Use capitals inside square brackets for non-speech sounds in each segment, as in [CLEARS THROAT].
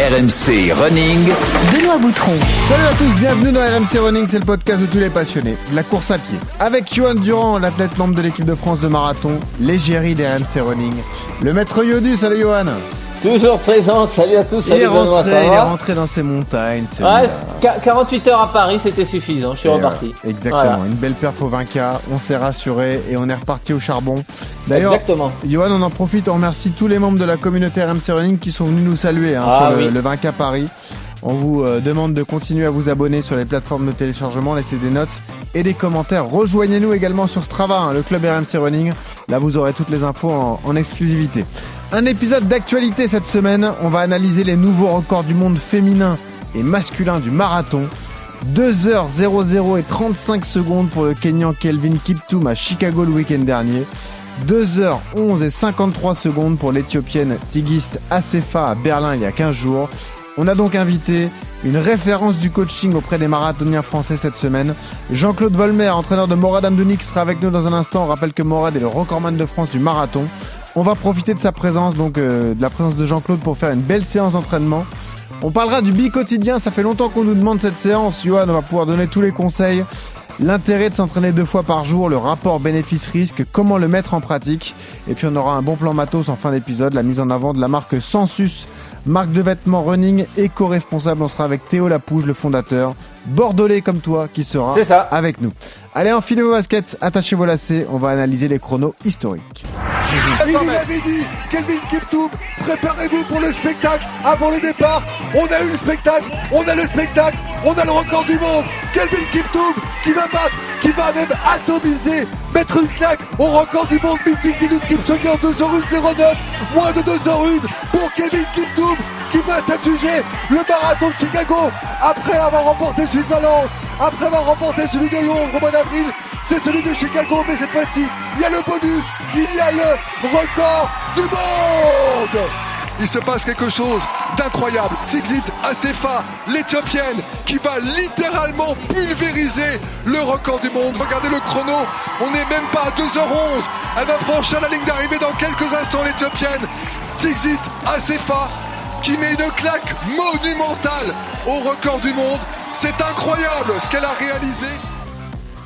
RMC Running. Benoît Boutron. Salut à tous, bienvenue dans RMC Running, c'est le podcast de tous les passionnés de la course à pied. Avec Johan Durand, l'athlète membre de l'équipe de France de marathon, l'égérie d'RMC Running. Le maître Yodu, salut Johan. Toujours présent, salut à tous, Il salut est Benoît, rentré, ça il est rentré dans ses montagnes. Qu- 48 heures à Paris, c'était suffisant, je suis Et reparti. Exactement, Voilà. une belle perf au 20K, on s'est rassuré et on est reparti au charbon. D'ailleurs. Johan, on en profite, on remercie tous les membres de la communauté RMC Running qui sont venus nous saluer hein, Ah sur le, oui. le 20K Paris. On vous euh, demande de continuer à vous abonner sur les plateformes de téléchargement, laisser des notes et des commentaires. Rejoignez-nous également sur Strava, hein, le club RMC Running. Là, vous aurez toutes les infos en, en exclusivité. Un épisode d'actualité cette semaine. On va analyser les nouveaux records du monde féminin et masculin du marathon. 2h00 et 35 secondes pour le Kenyan Kelvin Kiptoum à Chicago le week-end dernier. 2h11 et 53 secondes pour l'Éthiopienne Tigist Asefa à Berlin il y a 15 jours. On a donc invité une référence du coaching auprès des marathoniens français cette semaine. Jean-Claude Volmer, entraîneur de Morad Amdouni, sera avec nous dans un instant. On rappelle que Morad est le recordman de France du marathon. On va profiter de sa présence, donc euh, de la présence de Jean-Claude pour faire une belle séance d'entraînement. On parlera du bi-quotidien, ça fait longtemps qu'on nous demande cette séance. Johan va pouvoir donner tous les conseils. L'intérêt de s'entraîner deux fois par jour, le rapport bénéfice-risque, comment le mettre en pratique. Et puis on aura un bon plan matos en fin d'épisode, la mise en avant de la marque Sensus, marque de vêtements running éco-responsable. On sera avec Théo Lapouge, le fondateur, bordelais comme toi, qui sera ça. avec nous. Allez, enfilez vos baskets, attachez vos lacets, on va analyser les chronos historiques. [LAUGHS] Il nous l'avait dit, Kelvin Kiptoum, préparez-vous pour le spectacle avant le départ. On a eu le spectacle, on a le spectacle, on a le record du monde. Kelvin Kiptoum qui va battre, qui va même atomiser, mettre une claque au record du monde mythique d'Ilud Kipchoge en 2h1 moins de 2h1 pour Kelvin Kiptoum qui va s'adjuger le marathon de Chicago après avoir remporté celui de Valence, après avoir remporté celui de Londres au mois d'avril. C'est celui de Chicago, mais cette fois-ci, il y a le bonus, il y a le record du monde il se passe quelque chose d'incroyable. Tigzit Asefa, l'éthiopienne, qui va littéralement pulvériser le record du monde. Regardez le chrono, on n'est même pas à 2h11. Elle va franchir la ligne d'arrivée dans quelques instants, l'éthiopienne. Tigzit Asefa, qui met une claque monumentale au record du monde. C'est incroyable ce qu'elle a réalisé.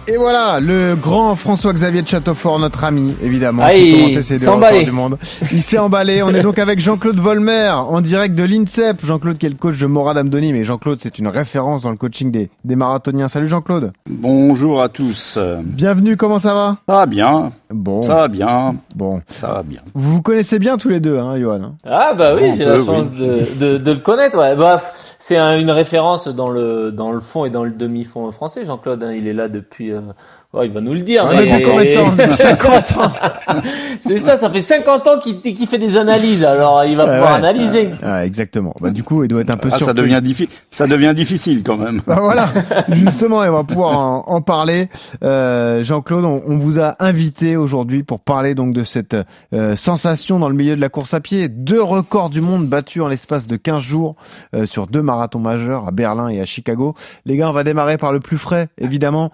Et voilà, le grand François-Xavier de Châteaufort, notre ami, évidemment, Ah, qui il s'est emballé. records du monde. Il s'est emballé. On est donc avec Jean-Claude Volmer, en direct de l'INSEP. Jean-Claude qui est le coach de Morad Amdoni, mais Jean-Claude, c'est une référence dans le coaching des, des marathoniens. Salut Jean-Claude. Bonjour à tous. Bienvenue, comment ça va? Ça va bien, Bon, ça va bien, bon. ça va bien. Vous vous connaissez bien tous les deux, hein, Johan Ah bah oui, j'ai la chance de, de, de le connaître. Ouais. Bref, c'est un- une référence dans le dans le fond et dans le demi-fond français. Jean-Claude, hein, il est là depuis. Euh, ouais, il va nous le dire. Combien de temps [LAUGHS] Depuis 50 ans c'est ça, ça fait 50 ans qu'il qu'il fait des analyses. Alors il va Ouais, pouvoir ouais. analyser. Ah, Exactement. Bah, du coup, il doit être un peu Ah, ça devient difficile, ça devient difficile quand même. Bah voilà, justement, et on va pouvoir en, en parler. Euh, Jean-Claude, on, on vous a invité aujourd'hui pour parler donc de cette euh, sensation dans le milieu de la course à pied. Deux records du monde battus en l'espace de 15 jours euh, sur deux marathons majeurs à Berlin et à Chicago. Les gars, on va démarrer par le plus frais, évidemment.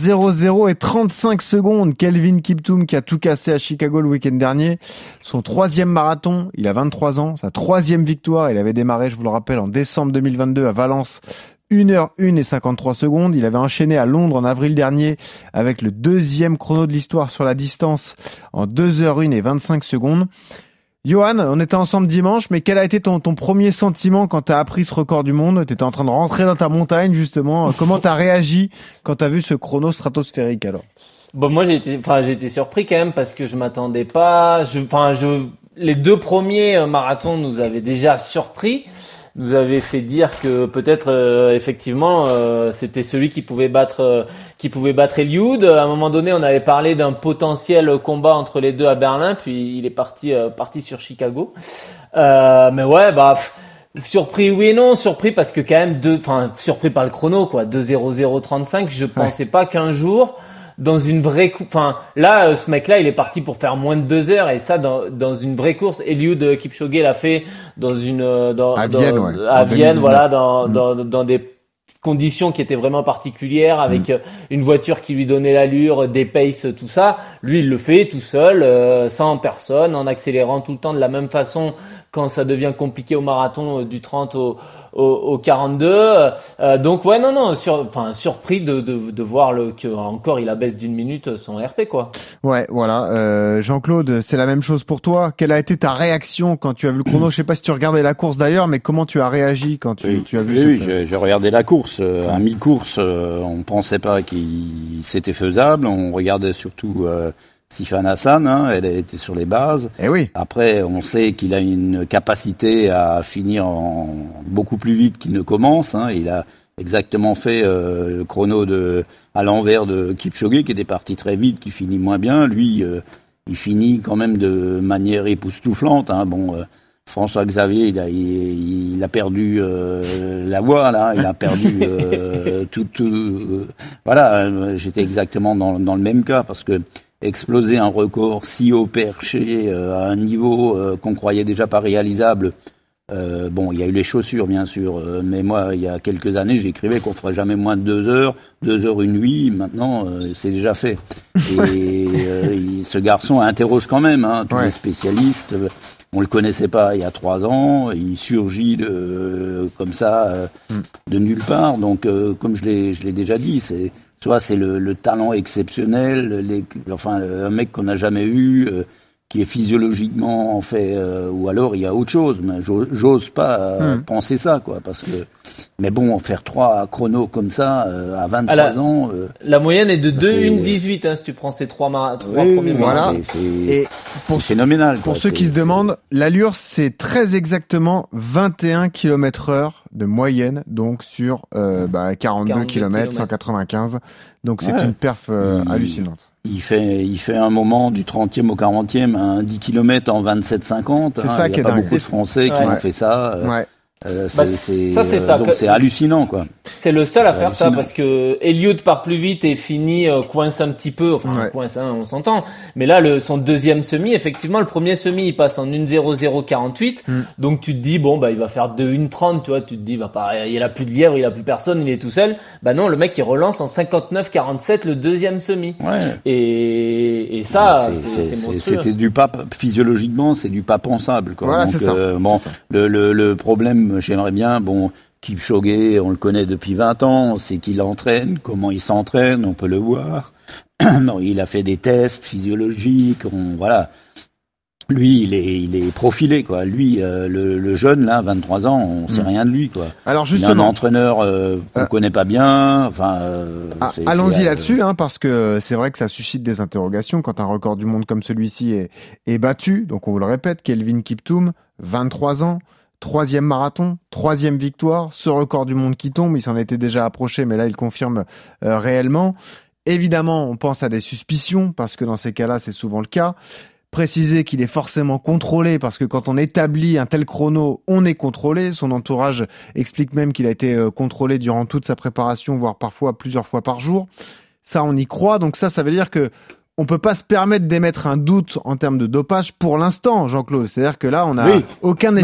2h00 et 35 secondes. Kelvin Kiptoum qui a tout cassé à Chicago le week-end dernier. Son troisième marathon, il a 23 ans, sa troisième victoire. Il avait démarré, je vous le rappelle, en décembre 2022 à Valence 1h1 et 53 secondes. Il avait enchaîné à Londres en avril dernier avec le deuxième chrono de l'histoire sur la distance en 2h1 et 25 secondes. Johan, on était ensemble dimanche, mais quel a été ton, ton premier sentiment quand tu as appris ce record du monde? Tu étais en train de rentrer dans ta montagne, justement. Comment tu as réagi quand tu as vu ce chrono stratosphérique alors? Bon, moi j'ai été, enfin j'ai été surpris quand même parce que je m'attendais pas. Je, enfin je, les deux premiers euh, marathons nous avaient déjà surpris, nous avaient fait dire que peut-être euh, effectivement euh, c'était celui qui pouvait battre, euh, qui pouvait battre Eliud. À un moment donné, on avait parlé d'un potentiel combat entre les deux à Berlin, puis il est parti, euh, parti sur Chicago. Euh, mais ouais, bah. pff, Surpris oui et non, surpris parce que quand même deux, enfin surpris par le chrono quoi, 2.0035, je pensais pas qu'un jour dans une vraie course, enfin là euh, ce mec là il est parti pour faire moins de deux heures et ça dans, dans une vraie course, Eliud euh, Kipchoge l'a fait dans une euh, dans, À dans- Vienne, ouais, à en Vienne 2019. voilà dans, Mm. dans dans des conditions qui étaient vraiment particulières avec Mm. euh, une voiture qui lui donnait l'allure, des paces, tout ça. Lui, il le fait tout seul, euh, sans personne, en accélérant tout le temps de la même façon quand ça devient compliqué au marathon du 30 au, au, 42. donc ouais, non, non, sur, enfin surpris de, de, de voir le que encore il abaisse d'une minute son RP quoi. Ouais, voilà. Jean-Claude, c'est la même chose pour toi. Quelle a été ta réaction quand tu as vu le chrono? Je sais pas si tu regardais la course d'ailleurs, mais comment tu as réagi quand tu, tu as vu Oui, oui j'ai regardé la course. À mi-course, on pensait pas qu'il c'était faisable. On regardait surtout euh, Sifan Hassan, hein, elle était sur les bases. Et eh oui. Après, on sait qu'il a une capacité à finir en, beaucoup plus vite qu'il ne commence. Hein. Il a exactement fait euh, le chrono de à l'envers de Kipchoge, qui était parti très vite, qui finit moins bien. Lui, euh, il finit quand même de manière époustouflante. Hein. Bon, euh, François Xavier, il a, il, a perdu euh, la voix là, il a perdu euh, [LAUGHS] tout, tout euh, voilà. J'étais exactement dans, dans, le même cas parce que exploser un record si haut perché à un niveau qu'on croyait déjà pas réalisable. bon, il y a eu les chaussures bien sûr, mais moi il y a quelques années j'écrivais qu'on ferait jamais moins de deux heures, deux heures une nuit. Maintenant c'est déjà fait. Et ce garçon interroge quand même hein, tous les spécialistes. On le connaissait pas il y a trois ans. Il surgit de, comme ça euh, de nulle part. Donc, euh, comme je l'ai, je l'ai déjà dit, c'est soit c'est le, le, talent exceptionnel, les, enfin un mec qu'on n'a jamais eu. Euh, qui est physiologiquement en fait, euh, ou alors il y a autre chose. Mais j'ose pas euh, hmm. penser ça, quoi, parce que. Mais bon, faire trois chronos comme ça euh, à 23 ah, ans. la moyenne est de 2 1 18 hein, si tu prends ces trois, trois premiers voilà. C'est phénoménal. Pour ceux qui se demandent, l'allure c'est très exactement 21 km heure de moyenne, donc sur bah, 42, km, 195. Donc c'est une perf hallucinante il fait, il fait un moment du 30e au 40e, un 10 km en 27-50. C'est hein. ça il y a pas beaucoup de Français qui ont fait ça. Euh, ouais. Euh, bah, c'est ça, c'est ça. Donc c'est hallucinant, quoi. C'est le seul à faire ça parce que Elliott part plus vite et finit euh, coince un petit peu. Enfin, coince, hein, on s'entend. Mais là, le, son deuxième semi, effectivement, le premier semi, il passe en 1.0048. Mm. Donc tu te dis bon bah il va faire de 1.30, tu vois. Tu te dis va pas, il a plus de lièvre, il a plus personne, il est tout seul. Bah non, le mec il relance en 59.47 le deuxième semi. Ouais. Et, et ça, c'était du pape physiologiquement, c'est du pas pensable. Quoi. Voilà, c'est ça. Euh, bon, le, le, le problème j'aimerais bien, bon, Kipchoge, on le connaît depuis 20 ans, on sait qu'il entraîne, comment il s'entraîne, on peut le voir. [CLEARS THROAT] il a fait des tests physiologiques, on, voilà. Lui, il est, il est profilé, quoi. Lui, euh, le, jeune, là, 23 ans, on sait hmm. rien de lui, quoi. Alors justement, il un entraîneur euh, qu'on euh, connaît pas bien. Enfin, euh, ah, allons-y là-dessus, hein, parce que c'est vrai que ça suscite des interrogations quand un record du monde comme celui-ci est, est battu. Donc on vous le répète, Kelvin Kiptoum, 23 ans troisième marathon, troisième victoire, ce record du monde qui tombe, il s'en était déjà approché, mais là il confirme euh, réellement. Évidemment, on pense à des suspicions, parce que dans ces cas-là, c'est souvent le cas. Préciser qu'il est forcément contrôlé, parce que quand on établit un tel chrono, on est contrôlé. Son entourage explique même qu'il a été euh, contrôlé durant toute sa préparation, voire parfois plusieurs fois par jour. Ça, on y croit. Donc ça, ça veut dire que on peut pas se permettre d'émettre un doute en termes de dopage pour l'instant, Jean-Claude. C'est-à-dire que là, on a aucun,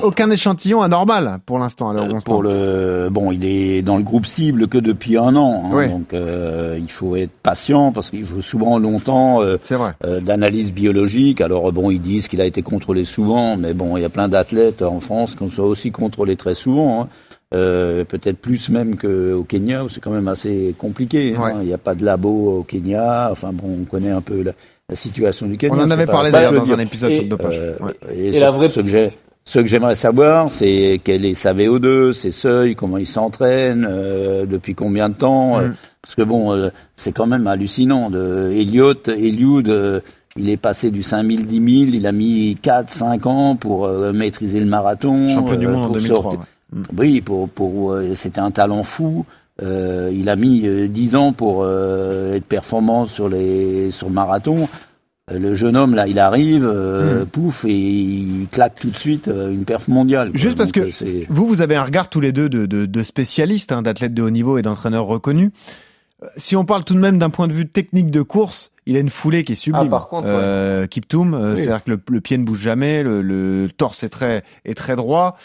aucun échantillon anormal pour l'instant. Euh, pour le bon, il est dans le groupe cible que depuis un an, hein, donc euh, il faut être patient parce qu'il faut souvent longtemps euh, euh d'analyse biologique. Alors bon, ils disent qu'il a été contrôlé souvent, mais bon, il y a plein d'athlètes en France qui sont aussi contrôlés très souvent. Hein. Euh, peut-être plus même qu'au Kenya, où c'est quand même assez compliqué. Hein. Il n'y a pas de labo au Kenya. Enfin bon, on connaît un peu la, situation du Kenya. On en avait parlé d'ailleurs dans un épisode sur le dopage. Euh, et, la vraie... ce que j'ai, ce que j'aimerais savoir, c'est quel est sa VO2, ses seuils, comment il s'entraîne, euh, depuis combien de temps. Mm. parce que bon, c'est quand même hallucinant. De Elliott, Eliud, il est passé du 5000, 10 000, il a mis 4, 5 ans pour maîtriser le marathon. Champion du monde en 2003. Mm. Oui, pour, pour euh, c'était un talent fou. Euh, il a mis euh, dix ans pour euh, être performant sur les sur le marathon. Le jeune homme là, il arrive, mm. pouf, et il claque tout de suite une perf mondiale. Juste parce que vous, vous avez un regard tous les deux de, de, de spécialistes, hein, d'athlètes de haut niveau et d'entraîneurs reconnus. Si on parle tout de même d'un point de vue technique de course, il a une foulée qui est sublime. Ah, par contre, euh, Kiptoum, c'est-à-dire que le, le, pied ne bouge jamais, le, le torse est très est très droit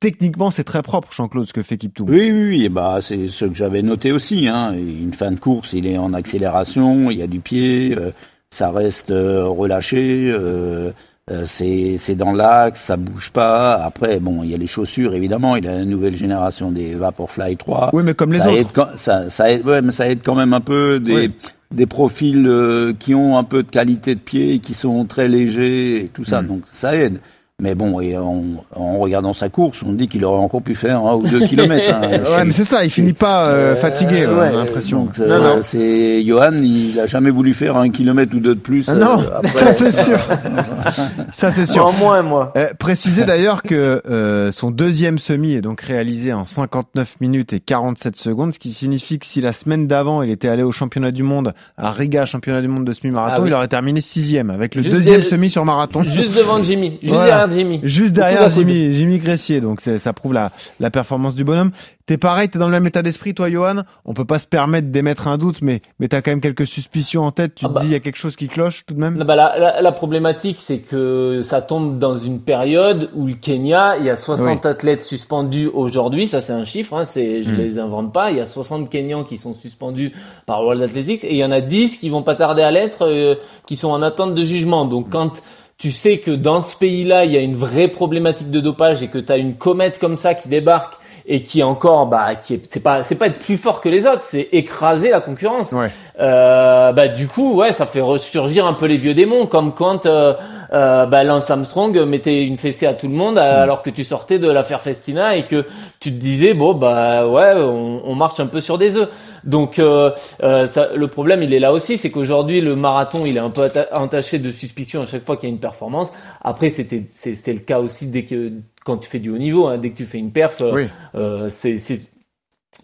techniquement, c'est très propre, Jean-Claude, ce que fait Kiptoum. Oui, oui, oui. bah, c'est ce que j'avais noté aussi. Hein. Une fin de course, il est en accélération, il y a du pied, euh, ça reste euh, relâché. Euh, Euh, c'est dans l'axe, ça bouge pas. Après, bon, il y a les chaussures évidemment. Il a la nouvelle génération des Vaporfly 3. Oui, mais comme les ça autres. Aide, ça, ça aide, ouais, mais ça aide quand même un peu des des profils qui ont un peu de qualité de pied, qui sont très légers et tout ça. Mm. Donc ça aide. Mais bon, et en, en regardant sa course, on dit qu'il aurait encore pu faire un ou deux kilomètres. Hein, [LAUGHS] ouais, mais c'est ça, il finit pas euh, fatigué, Euh, ouais, ouais, j'ai l'impression. donc, euh, c'est Johan, il a jamais voulu faire un kilomètre ou deux de plus. Ah non, euh, après. ça c'est sûr. [LAUGHS] ça c'est sûr. En moins, moi. Euh, précisez d'ailleurs que euh, son deuxième semi est donc réalisé en 59 minutes et 47 secondes, ce qui signifie que si la semaine d'avant il était allé au championnat du monde à Riga, championnat du monde de semi-marathon, Ah oui. il aurait terminé sixième avec le Juste deuxième semi sur marathon. Juste devant Jimmy. Juste Voilà. derrière Jimmy. Juste derrière. Jimmy, Jimmy Gressier, donc ça prouve la, la performance du bonhomme. T'es pareil, t'es dans le même état d'esprit, toi, Johan. On peut pas se permettre d'émettre un doute, mais mais t'as quand même quelques suspicions en tête. Tu Ah te bah. dis il y a quelque chose qui cloche tout de même. Bah, la, la, la problématique, c'est que ça tombe dans une période où le Kenya, il y a 60 athlètes suspendus aujourd'hui. Ça, c'est un chiffre, hein, c'est, je Mm. les invente pas. Il y a 60 Kenyans qui sont suspendus par World Athletics et il y en a 10 qui vont pas tarder à l'être, euh, qui sont en attente de jugement. Donc, quand tu sais que dans ce pays-là, il y a une vraie problématique de dopage et que tu as une comète comme ça qui débarque et qui encore, bah, qui est, c'est pas, c'est pas être plus fort que les autres, c'est écraser la concurrence. Ouais. Euh, bah du coup ouais ça fait ressurgir un peu les vieux démons comme quand euh, euh, bah, Lance Armstrong mettait une fessée à tout le monde euh, alors que tu sortais de l'affaire Festina et que tu te disais bon bah ouais on, on marche un peu sur des œufs. Donc euh, euh, ça, le problème il est là aussi c'est qu'aujourd'hui le marathon il est un peu entaché de suspicion à chaque fois qu'il y a une performance. Après c'était c'est le cas aussi dès que quand tu fais du haut niveau hein, dès que tu fais une perf euh, Oui. euh, c'est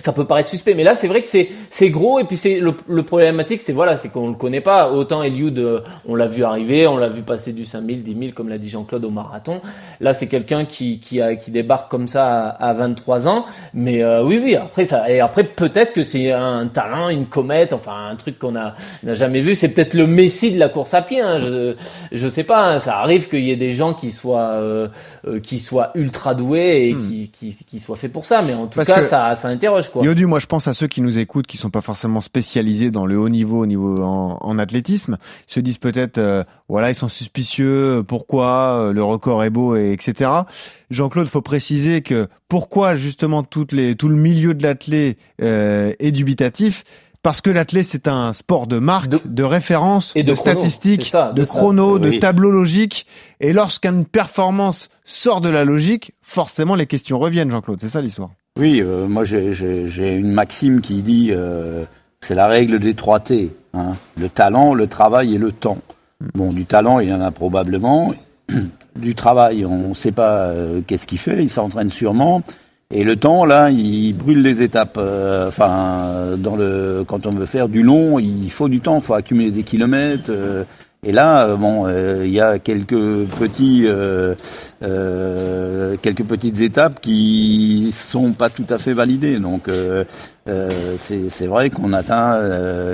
ça peut paraître suspect, mais là c'est vrai que c'est c'est gros et puis c'est le, le problématique c'est voilà c'est qu'on le connaît pas. Autant Eliud euh, on l'a vu arriver on l'a vu passer du 5000 10 000 comme l'a dit Jean-Claude au marathon. Là c'est quelqu'un qui qui a qui débarque comme ça à, à 23 ans. Mais euh, oui oui après ça et après peut-être que c'est un talent une comète enfin un truc qu'on a n'a jamais vu. C'est peut-être le messie de la course à pied hein, je je sais pas hein, ça arrive qu'il y ait des gens qui soient euh, euh, qui soient ultra doués et Hmm. qui, qui qui soient faits pour ça. Mais en tout Parce cas que- ça ça interroge quoi Yodu, moi je pense à ceux qui nous écoutent, qui sont pas forcément spécialisés dans le haut niveau, au niveau en, en athlétisme, Ils se disent peut-être, euh, voilà, ils sont suspicieux, euh, pourquoi euh, le record est beau, et etc. Jean-Claude, faut préciser que pourquoi justement toutes les, tout le milieu de l'athlé euh, est dubitatif. Parce que l'athlé, c'est un sport de marque, de, De- référence, et de chrono, statistiques, ça, de, de stats, chrono, de oui. tableau logique. Et lorsqu'une performance sort de la logique, forcément les questions reviennent, Jean-Claude. C'est ça l'histoire. Oui, euh, moi j'ai- une maxime qui dit euh, c'est la règle des trois T. Hein, le talent, le travail et le temps. Bon, du talent, il y en a probablement. [CLEARS THROAT] Du travail, on ne sait pas euh, qu'est-ce qu'il fait, il s'entraîne sûrement. Et le temps, là, il brûle les étapes. Enfin, quand on veut faire du long, il faut du temps, il faut accumuler des kilomètres. Et là, euh, bon, euh, il y a quelques petits, euh, euh, quelques petites étapes qui sont pas tout à fait validées. Donc, euh, c'est vrai qu'on atteint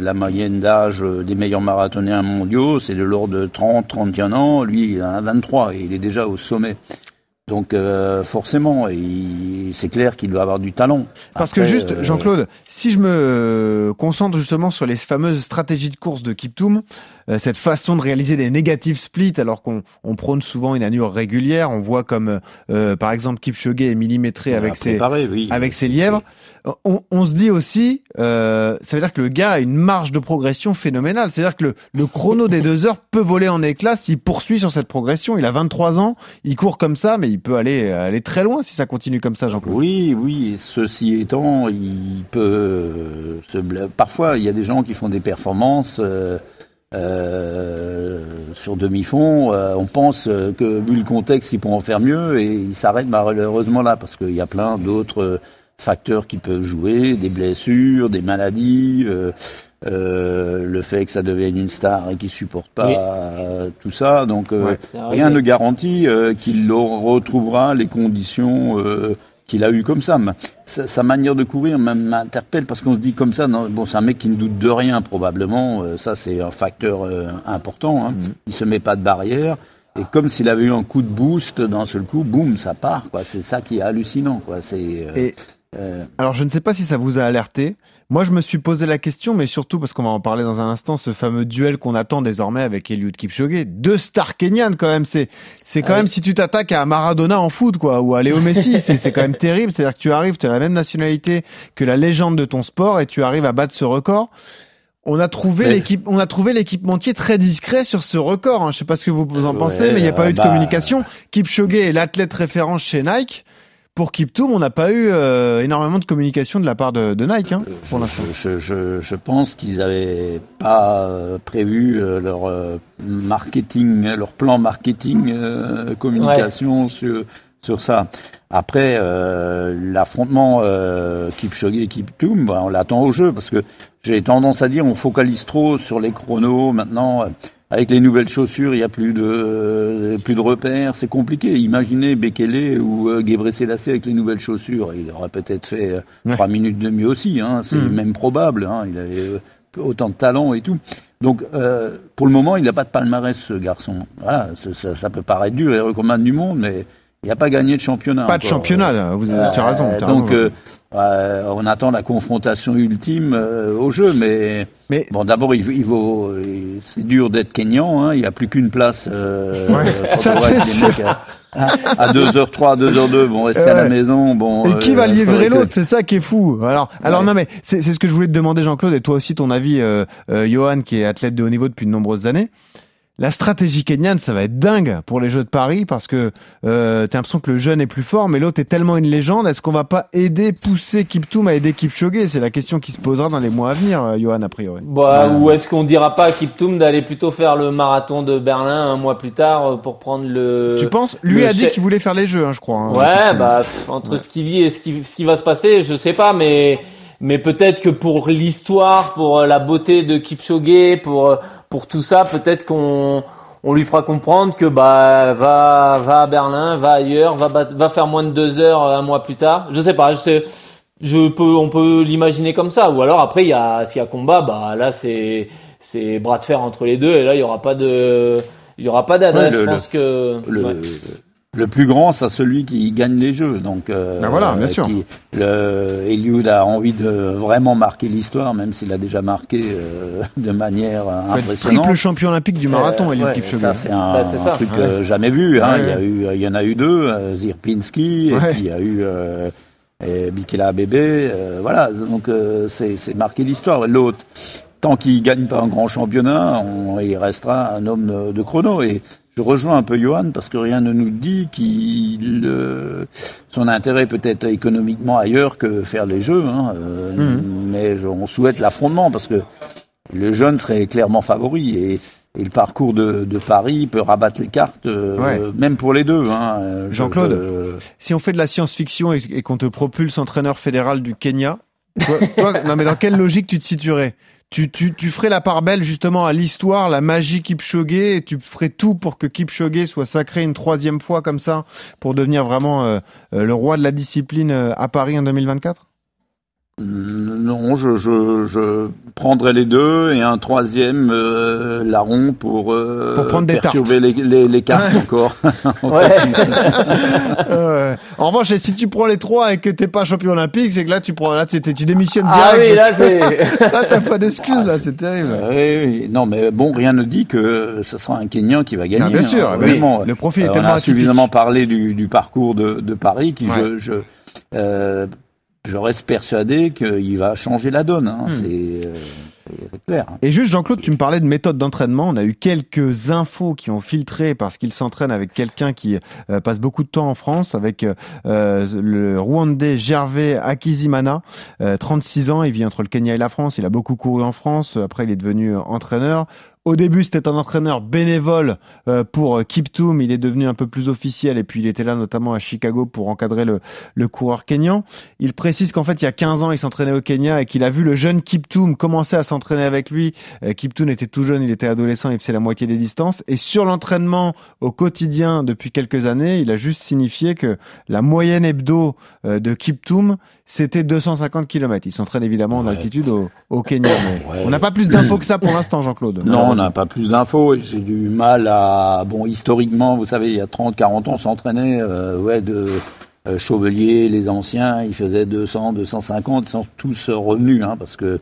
la moyenne d'âge des meilleurs marathoniens mondiaux, c'est de l'ordre de 30, 31 ans. Lui, il a 23 et il est déjà au sommet. Donc, euh, forcément, c'est clair qu'il doit avoir du talent. Parce que juste, euh, Jean-Claude, si je me concentre justement sur les fameuses stratégies de course de Kiptoum, euh, cette façon de réaliser des négatifs splits alors qu'on on prône souvent une allure régulière, on voit comme euh, par exemple Kipchoge est millimétré avec ses, oui. avec ses lièvres. On, on se dit aussi, euh, ça veut dire que le gars a une marge de progression phénoménale. C'est-à-dire que le, le chrono des deux heures peut voler en éclats s'il poursuit sur cette progression. Il a 23 ans, il court comme ça, mais il peut aller aller très loin si ça continue comme ça, Jean-Claude. Oui, oui. Ceci étant, il peut se parfois il y a des gens qui font des performances euh, euh, sur demi-fond. euh, on pense que vu le contexte, ils pourront faire mieux et ils s'arrêtent malheureusement là parce qu'il y a plein d'autres facteurs qui peuvent jouer, des blessures, des maladies. euh, euh, le fait que ça devienne une star et qu'il supporte pas Oui. euh, tout ça, donc euh, Ouais. Arrivé. rien ne garantit euh, qu'il retrouvera les conditions euh, qu'il a eu comme ça. Sa, sa manière de courir m'interpelle parce qu'on se dit comme ça, non, bon, c'est un mec qui ne doute de rien probablement. euh, ça, c'est un facteur euh, important. Hein. Mhm. Il se met pas de barrière. Et comme s'il avait eu un coup de boost d'un seul coup, boum, ça part. Quoi. C'est ça qui est hallucinant. Quoi. C'est, euh, Et Euh, Alors, je ne sais pas si ça vous a alerté. Moi, je me suis posé la question, mais surtout parce qu'on va en parler dans un instant, ce fameux duel qu'on attend désormais avec Eliud Kipchoge, deux stars kenyanes quand même. C'est, c'est quand Ah même oui. si tu t'attaques à Maradona en foot, quoi, ou à Léo Messi, [LAUGHS] c'est, c'est quand même terrible. C'est-à-dire que tu arrives, tu as la même nationalité que la légende de ton sport et tu arrives à battre ce record. On a trouvé Mais- l'équipe, on a trouvé l'équipementier très discret sur ce record. Hein. Je sais pas ce que vous en Ouais, pensez, mais il n'y a pas euh, eu de bah- communication. Kipchoge est l'athlète référence chez Nike. Pour Kiptoum, on n'a pas eu euh, énormément de communication de la part de, de Nike hein, pour je, l'instant. je, je, je pense qu'ils avaient pas euh, prévu euh, leur euh, marketing, leur plan marketing, euh, communication sur sur ça. Après euh, l'affrontement euh, Kipchoge et Kiptoum, bah, on l'attend au jeu parce que j'ai tendance à dire on focalise trop sur les chronos maintenant. Avec les nouvelles chaussures, il y a plus de euh, plus de repères, c'est compliqué. Imaginez Bekele ou euh, avec les nouvelles chaussures, il aurait peut-être fait euh, trois minutes de mieux aussi. Hein, c'est Mm. même probable. Hein, il avait euh, autant de talent et tout. Donc euh, pour le moment, il n'a pas de palmarès ce garçon. Voilà, ça, peut paraître dur, est recommande du monde, mais il n'a pas gagné de championnat. Pas de championnat, vous avez Euh, raison. donc, raison. euh, euh, on attend la confrontation ultime euh, au jeu, mais Mais- bon, d'abord, il, il vaut, il- c'est dur d'être Kenyan. Hein, il n'y a plus qu'une place. Euh, Ouais, euh, [LAUGHS] ça, c'est sûr. mecs à, à 2h03, 2h02, bon, rester à la maison. Bon, Et qui va euh, livrer que- l'autre? C'est ça qui est fou. Alors, alors non, mais c'est c'est ce que je voulais te demander, Jean-Claude, et toi aussi ton avis, euh, euh, Johan, qui est athlète de haut niveau depuis de nombreuses années. La stratégie kenyane, ça va être dingue pour les Jeux de Paris parce que euh, t'as l'impression que le jeune est plus fort, mais l'autre est tellement une légende. Est-ce qu'on va pas aider, pousser Kiptoum à aider Kipchoge? C'est la question qui se posera dans les mois à venir, euh, Johan, a priori. Bah, Ouais. ou est-ce qu'on dira pas à Kiptoum d'aller plutôt faire le marathon de Berlin un mois plus tard euh, pour prendre le. tu penses? Lui le a dit qu'il voulait faire les Jeux, hein, je crois. hein, Ouais, Kiptoum. bah pff, entre ce qu'il dit et ce qui, ce qui va se passer, je sais pas, mais mais peut-être que pour l'histoire, pour euh, la beauté de Kipchoge, pour euh, pour tout ça, peut-être qu'on on lui fera comprendre que bah va va à Berlin, va ailleurs, va va faire moins de deux heures euh, un mois plus tard. Je sais pas, je sais, je peux on peut l'imaginer comme ça. Ou alors après il y a s'il y a combat, bah là c'est c'est bras de fer entre les deux et là il y aura pas de il y aura pas d'adresse. Ouais, je pense que le, ouais. Le plus grand, c'est celui qui gagne les jeux. Donc, euh, Ben voilà, bien sûr. Qui, le, Eliud a envie de vraiment marquer l'histoire, même s'il a déjà marqué euh, de manière euh, impressionnante. Triple champion olympique du marathon, Euh, Eliud ouais, Kipchoge. Ça, c'est un, Bah, c'est un ça. truc Ouais. euh, jamais vu. Hein. Ouais, il, y a eu, il y en a eu deux, euh, Zirpinski, et puis il y a eu euh, et Bikila Bébé. euh, voilà, donc euh, c'est c'est marqué l'histoire. L'autre, tant qu'il gagne pas un grand championnat, on, il restera un homme de, de chrono. Et je rejoins un peu Johan parce que rien ne nous dit qu'il euh, son intérêt peut être économiquement ailleurs que faire les jeux. Hein, euh, Mhm. Mais je- on souhaite l'affrontement parce que le jeune serait clairement favori et, et le parcours de, de Paris peut rabattre les cartes, euh, Ouais. même pour les deux. Hein. Je- Jean-Claude. je- si on fait de la science-fiction et, et qu'on te propulse entraîneur fédéral du Kenya, toi, toi- [LAUGHS] non mais dans quelle logique tu te situerais? Tu, tu, tu ferais la part belle justement à l'histoire, la magie Kipchoge, et tu ferais tout pour que Kipchoge soit sacré une troisième fois comme ça, pour devenir vraiment euh, euh, le roi de la discipline euh, à Paris en 2024 non, je, je, je prendrais les deux et un troisième euh, larron pour, euh, Pour prendre des perturber les, les, les cartes Ouais. encore. [LAUGHS] Ouais. [LAUGHS] Euh, En revanche, si tu prends les trois et que t'es pas champion olympique, c'est que là tu prends là tu, tu démissionnes Ah direct. oui, là que- [LAUGHS] t'as pas d'excuses Ah, là, c'est- terrible. Euh, oui, oui. Non, mais bon, rien ne dit que ce sera un Kenyan qui va gagner. Ah, bien sûr, hein, oui. honnêtement. le profil est Euh, on tellement a atypique. suffisamment parlé du, du parcours de, de Paris qui, Ouais. je, je, euh, je reste persuadé qu'il va changer la donne. Hmm. Hein. C'est, euh, c'est- c'est clair. hein. Et juste Jean-Claude, tu me parlais de méthode d'entraînement. On a eu quelques infos qui ont filtré parce qu'il s'entraîne avec quelqu'un qui euh, passe beaucoup de temps en France, avec euh, le Rwandais Gervais Akizimana, euh, 36 ans. Il vit entre le Kenya et la France. Il a beaucoup couru en France. Après, il est devenu euh, entraîneur. Au début, c'était un entraîneur bénévole euh, pour euh, Kiptoum. Il est devenu un peu plus officiel et puis il était là notamment à Chicago pour encadrer le, le coureur kenyan. Il précise qu'en fait, il y a 15 ans, il s'entraînait au Kenya et qu'il a vu le jeune Kiptoum commencer à s'entraîner avec lui. Euh, Kiptoum était tout jeune, il était adolescent, il faisait la moitié des distances. Et sur l'entraînement au quotidien depuis quelques années, il a juste signifié que la moyenne hebdo euh, de Kiptoum, c'était 250 km. Il s'entraîne évidemment en Ouais. altitude au, au Kenya. Mais Ouais. on n'a pas plus d'infos que ça pour l'instant, Jean-Claude. Non, on n'a pas plus d'infos. et J'ai du mal à... Bon, historiquement, vous savez, il y a 30, 40 ans, on s'entraînait euh, ouais, de euh, Chauvelier, les anciens, ils faisaient 200, 250, ils sont tous revenus, hein, parce que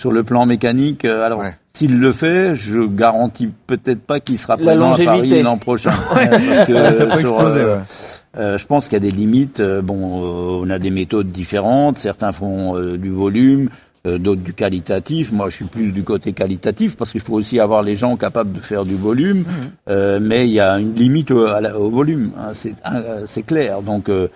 sur le plan mécanique, euh, alors s'il le fait, je garantis peut-être pas qu'il sera présent à Paris l'an prochain, [LAUGHS] parce que [LAUGHS] sur, euh, je pense qu'il y a des limites. bon, on a des méthodes différentes. Certains font du volume, d'autres du qualitatif. Moi, je suis plus du côté qualitatif parce qu'il faut aussi avoir les gens capables de faire du volume. Mmh. Euh, mais il y a une limite au, au volume, hein, c'est clair. Donc euh,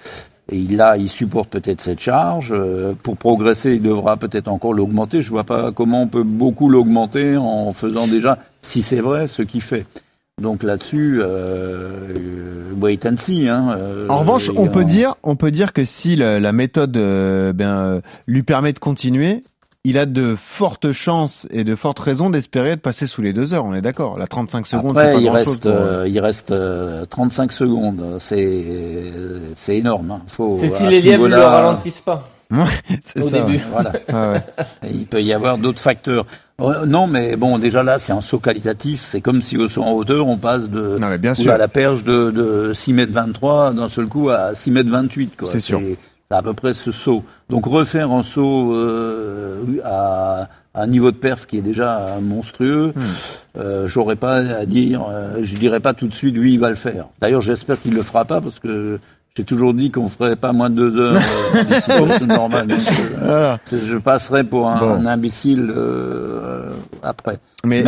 il a, il supporte peut-être cette charge. Euh, pour progresser, il devra peut-être encore l'augmenter. Je vois pas comment on peut beaucoup l'augmenter en faisant déjà, si c'est vrai, ce qu'il fait. Donc là-dessus, euh, wait and see. Hein, en revanche, on peut dire, on peut dire que si la, la méthode ben, lui permet de continuer, il a de fortes chances et de fortes raisons d'espérer de passer sous les deux heures. On est d'accord. La 35 secondes. Après, il, reste, euh, il reste, euh, 35 secondes. C'est, c'est énorme. Hein. Faut. C'est si les lièvres ne le ralentissent pas. [LAUGHS] c'est au début. Voilà. Ah [LAUGHS] ouais. il peut y avoir d'autres facteurs. Euh, non, mais bon, déjà là, c'est un saut qualitatif. C'est comme si au saut en hauteur, on passe de non, bien sûr. à la perche de, de 6 mètres 23 d'un seul coup à 6 mètres 28. C'est sûr. C'est à peu près ce saut. Donc refaire un saut euh, à, un niveau de perf qui est déjà monstrueux, hmm. euh, j'aurais pas à dire, euh, je dirais pas tout de suite oui il va le faire. D'ailleurs j'espère qu'il le fera pas parce que j'ai toujours dit qu'on ferait pas moins de deux heures euh. Euh, je passerai pour un, imbécile euh, après. Mais,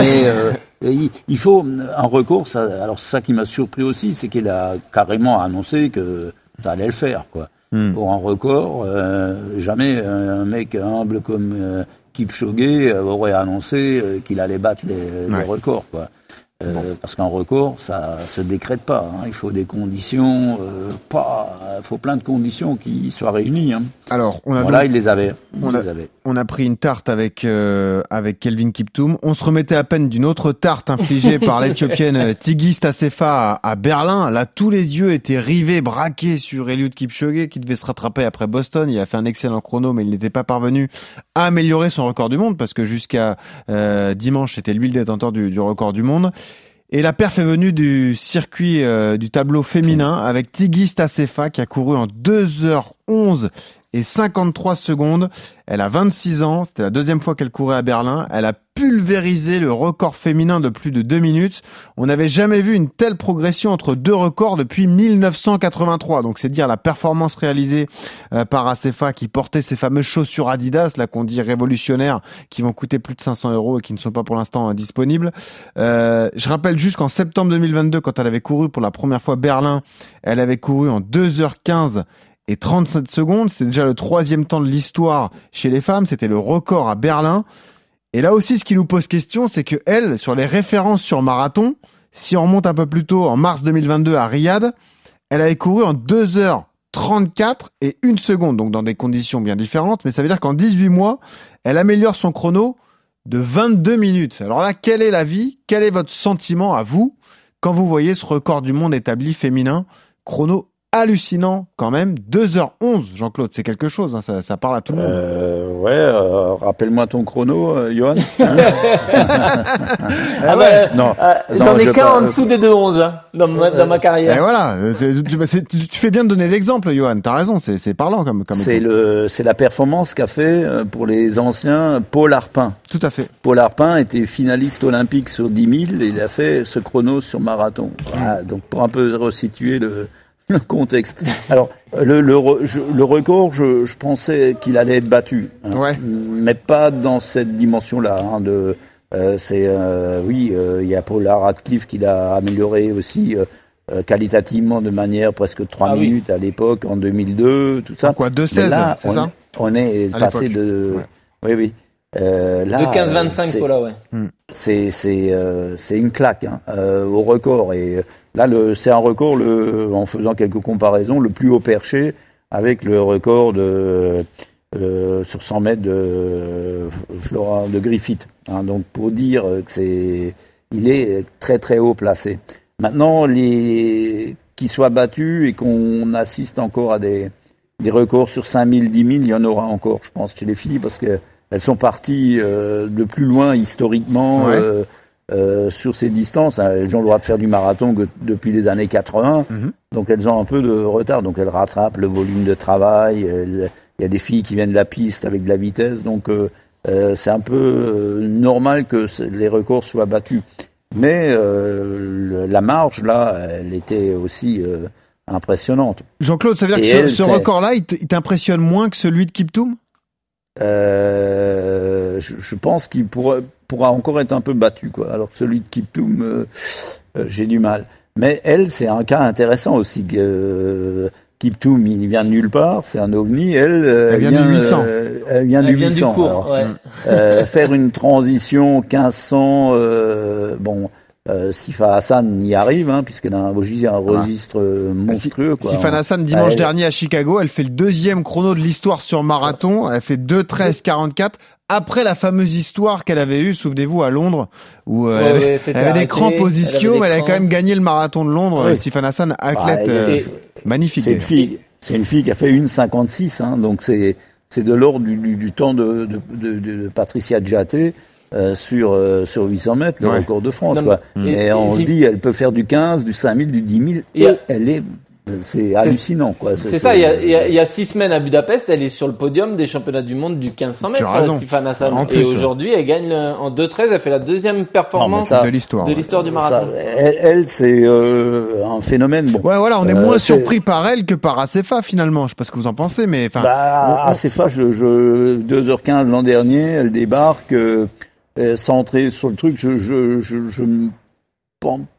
il, il, faut un recours. Ça, alors ça qui m'a surpris aussi, c'est qu'il a carrément annoncé que ça allait le faire, quoi. Hmm. Pour un record, euh, jamais un mec humble comme euh, Kipchoge aurait annoncé euh, qu'il allait battre les, les records. Quoi. Euh, parce qu'un record, ça se décrète pas. Hein. Il faut des conditions, euh, pas, il faut plein de conditions qui soient réunies. Hein. Alors, on a voilà, il les avait. on, a, les avait. on a pris une tarte avec euh, avec Kelvin Kiptoum. On se remettait à peine d'une autre tarte infligée [LAUGHS] par l'Éthiopienne Tigist Tasefa à, Berlin. Là, tous les yeux étaient rivés, braqués sur Eliud Kipchoge qui devait se rattraper après Boston. Il a fait un excellent chrono, mais il n'était pas parvenu à améliorer son record du monde parce que jusqu'à dimanche, c'était lui le détenteur du, du record du monde. Et la perf est venue du circuit euh, du tableau féminin avec Tigis Tasefa qui a couru en 2h11 et 53 secondes. Elle a 26 ans, c'était la deuxième fois qu'elle courait à Berlin. Elle a pulvérisé le record féminin de plus de deux minutes. On n'avait jamais vu une telle progression entre deux records depuis 1983. Donc c'est dire la performance réalisée euh, par Acefa qui portait ces fameuses chaussures Adidas, là qu'on dit révolutionnaires, qui vont coûter plus de 500 euros et qui ne sont pas pour l'instant disponibles. Euh, je rappelle juste qu'en septembre 2022, quand elle avait couru pour la première fois Berlin, elle avait couru en 2h15 et 37 secondes. C'était déjà le troisième temps de l'histoire chez les femmes. C'était le record à Berlin. Et là aussi, ce qui nous pose question, c'est que elle, sur les références sur marathon, si on remonte un peu plus tôt, en mars 2022 à Riyad, elle avait couru en 2h34 et 1 seconde, donc dans des conditions bien différentes, mais ça veut dire qu'en 18 mois, elle améliore son chrono de 22 minutes. Alors là, quel est la vie? Quel est votre sentiment à vous quand vous voyez ce record du monde établi féminin chrono hallucinant quand même. 2h11, Jean-Claude, c'est quelque chose, hein, ça, ça, parle à tout le monde. Euh, ouais, euh, rappelle-moi ton chrono, euh, Johan. [LAUGHS] ah ouais, non, j'en ai qu'un en dessous des 2h11 hein, dans, ma, dans ma carrière. Et voilà, tu, tu, fais bien de donner l'exemple, Johan, t'as raison, c'est parlant comme, comme C'est le, c'est la performance qu'a fait pour les anciens Paul Arpin. Tout à fait. Paul Arpin était finaliste olympique sur 10 000 et il a fait ce chrono sur marathon. Voilà, donc pour un peu resituer le le contexte. Alors, le, le, le record, je, je pensais qu'il allait être battu, hein, ouais. mais pas dans cette dimension-là. Hein, de, euh, c'est euh, oui, euh, il y a Paul Radcliffe qui l'a amélioré aussi euh, qualitativement de manière presque trois ah minutes à l'époque, en 2002, tout ça. Quoi, 2 16 là, on, ça? on est passé de, oui, oui. Euh, là, de 15-25 Paula, ouais. Hmm. C'est c'est euh, c'est une claque hein, euh, au record et là le c'est un record le en faisant quelques comparaisons le plus haut perché avec le record de euh, sur 100 mètres de Flora de Griffith. Hein, donc pour dire que c'est il est très très haut placé. Maintenant les qui soit battu et qu'on assiste encore à des des records sur 5000, 10 000, il y en aura encore, je pense, chez les filles, parce que elles sont parties euh, de plus loin historiquement. Euh, euh, sur ces distances. hein, Elles ont le droit de faire du marathon que depuis les années 80, Mhm. donc elles ont un peu de retard. Donc elles rattrapent le volume de travail. Il y a des filles qui viennent de la piste avec de la vitesse, donc euh, euh, c'est un peu euh, normal que les records soient battus. Mais euh, le- la marge là, elle était aussi euh, impressionnante. Jean-Claude, ça veut dire Et que elle, ce, ce record-là, il t'impressionne moins que celui de Kiptoum? Euh, je, je pense qu'il pourra, pourra encore être un peu battu, quoi. Alors que celui de Kiptoum, euh, euh, j'ai du mal. Mais elle, c'est un cas intéressant aussi. que, euh, Kiptoum, il vient de nulle part, c'est un ovni. Elle, euh, Elle vient du 800. euh, elle vient Elle du vient 800. du cours. alors. ouais. Euh, faire une transition 1500, euh, bon, euh, Sifa Hassan y arrive, hein, puisqu'elle a un registre, un registre euh, monstrueux. Quoi. Sifan Hassan, dimanche Elle- dernier à Chicago, elle fait le deuxième chrono de l'histoire sur marathon. Elle fait 2.13.44 après la fameuse histoire qu'elle avait eue, souvenez-vous, à Londres, où euh, elle Ouais, avait, ouais, elle c'était avait des crampes aux elle avait ischios, mais elle avait quand même gagné le marathon de Londres. Oui. Euh, Sifan Hassan, athlète Bah, euh, et- magnifique. C'est une fille, c'est une fille qui a fait une 56, hein, donc c'est c'est de l'ordre du, du, du temps de, de, de, de Patricia Djaté euh, sur euh, sur 800 mètres, le Ouais. record de France. Non, quoi. mais- Et, et- on et- se dit, elle peut faire du 15, du 5000, du 10 000, et Et- elle est, c'est hallucinant, quoi. C'est ça, il y, a, il y a- il y a six semaines à Budapest, elle est sur le podium des championnats du monde du 1500 mètres, Tu as raison. Sifan Hassan. En plus, Et aujourd'hui, elle gagne le- en 2.13, elle fait la deuxième performance ça- de l'histoire. de ouais. l'histoire du Ça, marathon. elle, elle, c'est euh, un phénomène. Bon, Ouais, voilà, on est Euh, moins c'est- surpris par elle que par Acefa finalement. Je sais pas ce que vous en pensez, mais enfin, Bah, à CFA, je, je, 2h15 l'an dernier, elle débarque, euh, euh, centrée sur le truc, je, je, je, je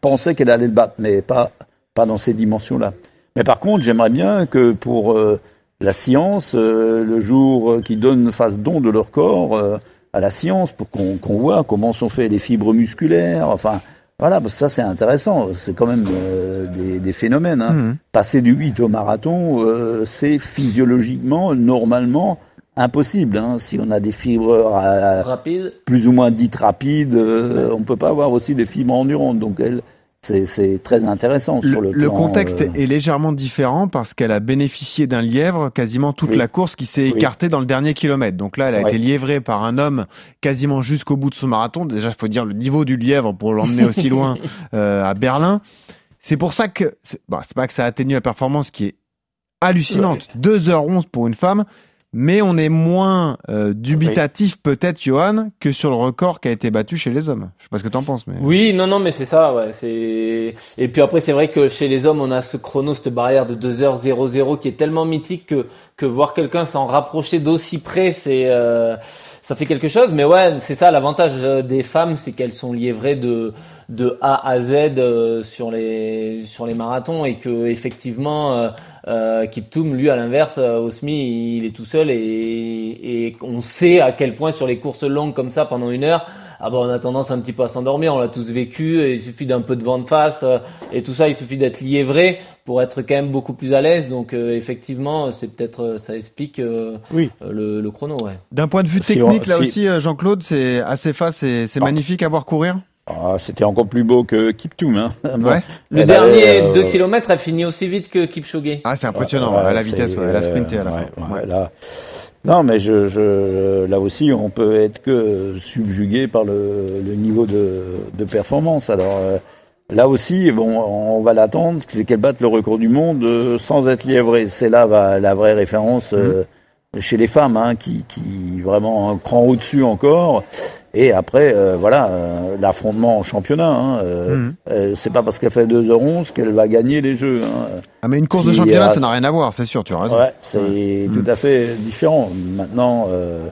pensais qu'elle allait le battre, mais pas, pas dans ces dimensions-là. Mais par contre, j'aimerais bien que pour euh, la science, euh, le jour qui donne fasse don de leur corps à la science, pour qu'on voit comment sont faits les fibres musculaires, enfin, voilà, parce que ça c'est intéressant, c'est quand même euh, des, des phénomènes. Hein. Mhm. Passer du 8 au marathon, euh, c'est physiologiquement, normalement, impossible. Hein. Si on a des fibres à- Rapide. plus ou moins dites rapides, euh, on peut pas avoir aussi des fibres endurantes. Donc elle, c'est très intéressant sur le, le, plan, contexte euh, est légèrement différent parce qu'elle a bénéficié d'un lièvre quasiment toute Oui. la course qui s'est Oui. écarté dans le dernier kilomètre. Donc là, elle a Ouais. été liévrée par un homme quasiment jusqu'au bout de son marathon. Déjà, il faut dire le niveau du lièvre pour l'emmener aussi [LAUGHS] loin euh, à Berlin. C'est pour ça que, c'est bah, c'est pas que ça atténue la performance qui est hallucinante. 2h11 pour une femme. Mais on est moins euh, dubitatif peut-être, Johan, que sur le record qui a été battu chez les hommes. Je sais pas ce que t'en penses, mais Oui, non, non, mais c'est ça, ouais. C'est et puis après, c'est vrai que chez les hommes, on a ce chrono, cette barrière de 2h00 qui est tellement mythique que que voir quelqu'un s'en rapprocher d'aussi près, c'est euh, ça fait quelque chose. Mais ouais, c'est ça l'avantage euh, des femmes, c'est qu'elles sont livrées de de A à Z euh, sur les sur les marathons et que effectivement. Euh, Kiptoum, lui, à l'inverse, euh, Osmi, il est tout seul et, et on sait à quel point sur les courses longues comme ça pendant une heure, ah bah on a tendance un petit peu à s'endormir. On l'a tous vécu. et il suffit d'un peu de vent de face euh, et tout ça. Il suffit d'être liévré pour être quand même beaucoup plus à l'aise. Donc euh, effectivement, c'est peut-être euh, ça explique euh, Oui. euh, le, le chrono, ouais. D'un point de vue Si technique, on- là si- aussi, Jean-Claude, c'est assez face, c'est c'est magnifique à voir courir. Ah, C'était encore plus beau que Kiptoum. Hein. Ouais. [LAUGHS] Le dernier avait, euh, 2 km, elle finit aussi vite que Kipchoge. Ah, c'est impressionnant, Ouais, à la vitesse, ouais, elle a sprinté à la euh, fin. ouais, Ouais. ouais, là. Non, mais je, je, là aussi, on peut être que subjugué par le, le niveau de, de performance. Alors euh, là aussi, bon, on va l'attendre, c'est qu'elle batte le record du monde euh, sans être liévrée. C'est là va, la vraie référence euh, chez les femmes, hein, qui, qui vraiment un cran au-dessus encore. Et après, euh, voilà, euh, l'affrontement en championnat. Hein, euh, Mhm. euh, c'est pas parce qu'elle fait 2h11 qu'elle va gagner les jeux. Hein. Ah, mais une course de championnat, a- ça n'a rien à voir, c'est sûr, tu as raison. Ouais, c'est tout à fait différent. Maintenant, euh,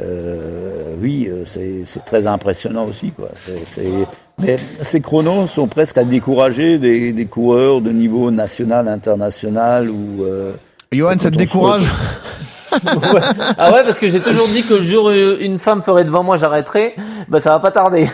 euh, oui, euh, c'est c'est très impressionnant aussi, quoi. C'est- c'est- Mais ces chronos sont presque à décourager des, des coureurs de niveau national, international ou. Euh, Johan, ça te décourage? [LAUGHS] [LAUGHS] Ah ouais, parce que j'ai toujours dit que le jour où une femme ferait devant moi, j'arrêterais. Bah ça va pas tarder.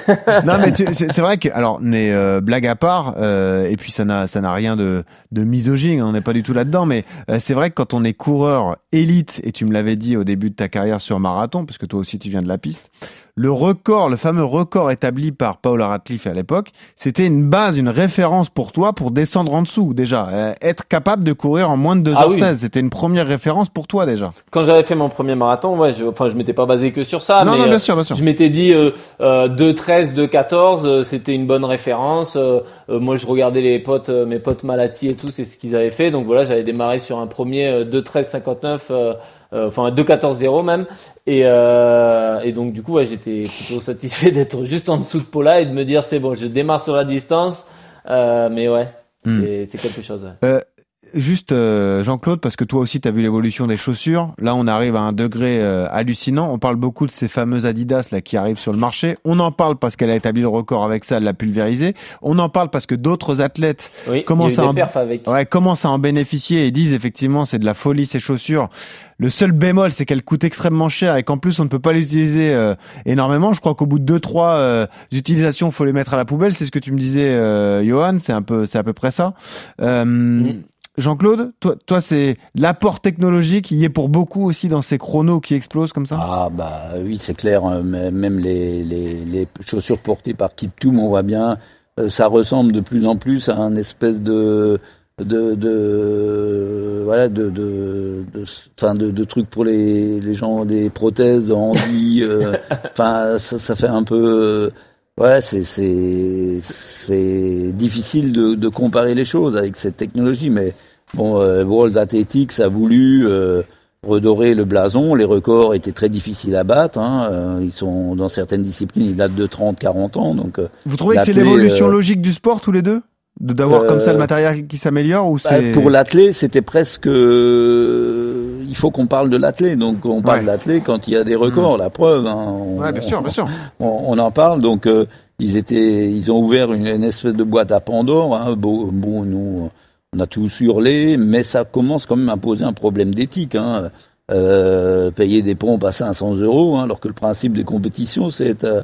Non, mais c'est vrai que, alors, mais euh, blague à part, euh, et puis ça n'a ça n'a rien de, de misogyne, on n'est pas du tout là-dedans, mais euh, c'est vrai que quand on est coureur élite, et tu me l'avais dit au début de ta carrière sur marathon, parce que toi aussi tu viens de la piste, le record, le fameux record établi par Paul Radcliffe à l'époque, c'était une base, une référence pour toi pour descendre en dessous déjà. Euh, être capable de courir en moins de 2h16, Ah oui. c'était une première référence pour toi déjà. Quand j'avais fait mon premier marathon, ouais, je, enfin, je m'étais pas basé que sur ça, non, mais non, euh, bien sûr, bien sûr. je m'étais dit euh, euh, 2-13, 2-14, euh, c'était une bonne référence. Euh, euh, moi, je regardais les potes, euh, mes potes Malati et tout, c'est ce qu'ils avaient fait. Donc voilà, j'avais démarré sur un premier euh, 2-13-59, euh, euh, enfin 2-14-0 même. Et, euh, et donc du coup, ouais, j'étais plutôt satisfait [LAUGHS] d'être juste en dessous de Paula et de me dire c'est bon, je démarre sur la distance. Euh, mais ouais, Hmm. c'est c'est quelque chose. ouais. Euh, Juste euh, Jean-Claude, parce que toi aussi tu as vu l'évolution des chaussures. Là, on arrive à un degré euh, hallucinant. On parle beaucoup de ces fameuses Adidas là qui arrivent sur le marché. On en parle parce qu'elle a établi le record avec ça, elle l'a pulvérisé. On en parle parce que d'autres athlètes Oui, des un- perfs avec. ouais, commencent à en bénéficier et disent effectivement c'est de la folie ces chaussures. Le seul bémol, c'est qu'elles coûtent extrêmement cher et qu'en plus on ne peut pas les utiliser euh, énormément. Je crois qu'au bout de deux trois euh, utilisations, faut les mettre à la poubelle. C'est ce que tu me disais, euh, Johan. C'est un peu, c'est à peu près ça. Euh, Mm. Jean-Claude, toi, toi c'est l'apport technologique. Il y est pour beaucoup aussi dans ces chronos qui explosent comme ça? Ah bah oui, c'est clair. hein, Même les, les, les chaussures portées par Kiptoum, on voit bien, euh, ça ressemble de plus en plus à un espèce de de, de voilà de de de, enfin, de, de trucs pour les, les gens des prothèses de handi. euh, [LAUGHS] Enfin, ça, ça fait un peu. Euh, Ouais, c'est c'est c'est difficile de, de comparer les choses avec cette technologie, mais bon, euh, World Athletics a voulu euh, redorer le blason. Les records étaient très difficiles à battre. Hein. euh, Ils sont dans certaines disciplines, ils datent de 30, 40 ans. Donc, euh, Vous trouvez que c'est l'athlé, l'évolution euh, logique du sport tous les deux, de d'avoir comme ça le Euh, matériel qui s'améliore ou bah, c'est pour l'athlète, c'était presque. Il faut qu'on parle de l'athlète. Donc, on parle Ouais. de l'athlète quand il y a des records. La preuve. Hein, on- Ouais, bien sûr, bien sûr. [LAUGHS] on, on en parle. Donc, euh, ils étaient, ils ont ouvert une, une espèce de boîte à Pandore. Hein. Bon, bon, nous, on a tous hurlé, mais ça commence quand même à poser un problème d'éthique. Hein. Euh, payer des pompes à 500 euros, hein, alors que le principe des compétitions, c'est euh,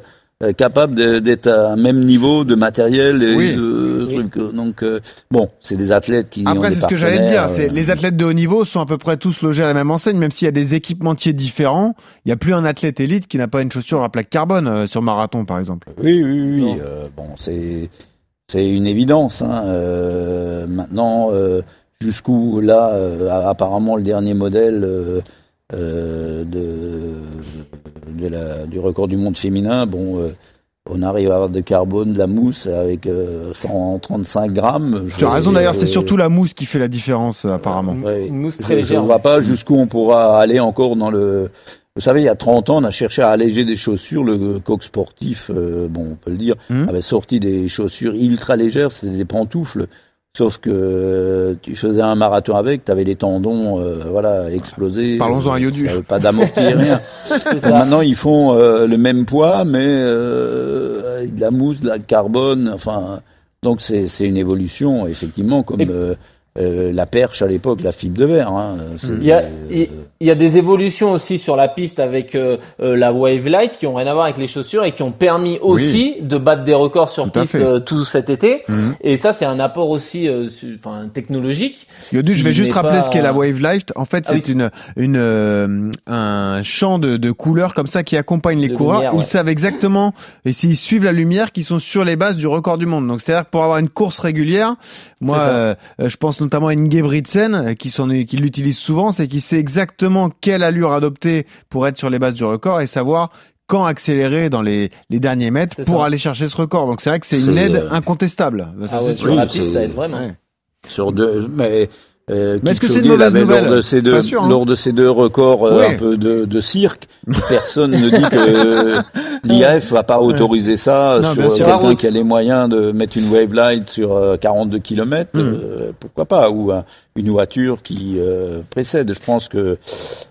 capable de- d'être à un même niveau de matériel et Oui. de Oui. trucs. Donc, euh, bon, c'est des athlètes qui ont Après, c'est ce que j'allais te dire. C'est euh, les athlètes de haut niveau sont à peu près tous logés à la même enseigne, même s'il y a des équipementiers différents. Il n'y a plus un athlète élite qui n'a pas une chaussure à plaque carbone euh, sur marathon, par exemple. Oui, oui, oui. Euh, bon, c'est c'est une évidence. Hein. Euh, maintenant, euh, jusqu'où là, euh, apparemment, le dernier modèle euh, euh, de, de la, du record du monde féminin, bon, euh, on arrive à avoir de carbone, de la mousse avec euh, 135 grammes. Tu as Je- raison d'ailleurs, c'est euh, surtout la mousse qui fait la différence, euh, apparemment. Ouais. Une mousse Je très légère. ne vois pas jusqu'où on pourra aller encore dans le. Vous savez, il y a 30 ans, on a cherché à alléger des chaussures. Le coq sportif, euh, bon, on peut le dire, Mhm. avait sorti des chaussures ultra légères, c'était des pantoufles. Sauf que euh, tu faisais un marathon avec, tu avais les tendons, euh, voilà, explosés. Parlons-en à Euh, Yodu. ça Pas d'amortir, rien. [LAUGHS] Maintenant, ils font euh, le même poids, mais euh, avec de la mousse, de la carbone. Enfin, donc c'est c'est une évolution, effectivement, comme Et- euh, la perche à l'époque, la fibre de verre. Hein, Il y, a, euh, il il y a des évolutions aussi sur la piste avec euh, euh, la Wave Light qui ont rien à voir avec les chaussures et qui ont permis aussi de battre des records sur Tout piste euh, tout cet été. Mhm. Et ça, c'est un apport aussi euh, su- technologique. Yodu, je vais juste rappeler pas- ce qu'est la Wave Light. En fait, Ah c'est oui. une, une, euh, un champ de, de couleurs comme ça qui accompagne les De coureurs. lumière, Ils ouais. savent exactement, et s'ils suivent la lumière, qu'ils sont sur les bases du record du monde. Donc, c'est-à-dire que pour avoir une course régulière, moi, je pense notamment à Ingebrigtsen, euh, qui, qui l'utilise souvent, c'est qu'il sait exactement quelle allure adopter pour être sur les bases du record et savoir quand accélérer dans les, les derniers mètres pour ça. aller chercher ce record. Donc, c'est vrai que c'est une aide euh, incontestable. Ça, Ah c'est ouais, sûr. sur la piste, ça aide vraiment. Ouais. sur deux, mais euh, Mais est-ce que c'est une mauvaise nouvelle lors de ces deux, sûr, hein. lors de ces deux records euh, Oui. un peu de, de cirque, [LAUGHS] personne ne dit que [LAUGHS] l'IAF va pas autoriser ça Non, sur. La quelqu'un qui a les moyens de mettre une wave light sur euh, 42 km, Hmm. pourquoi pas, ou un- une voiture qui euh, précède. Je pense que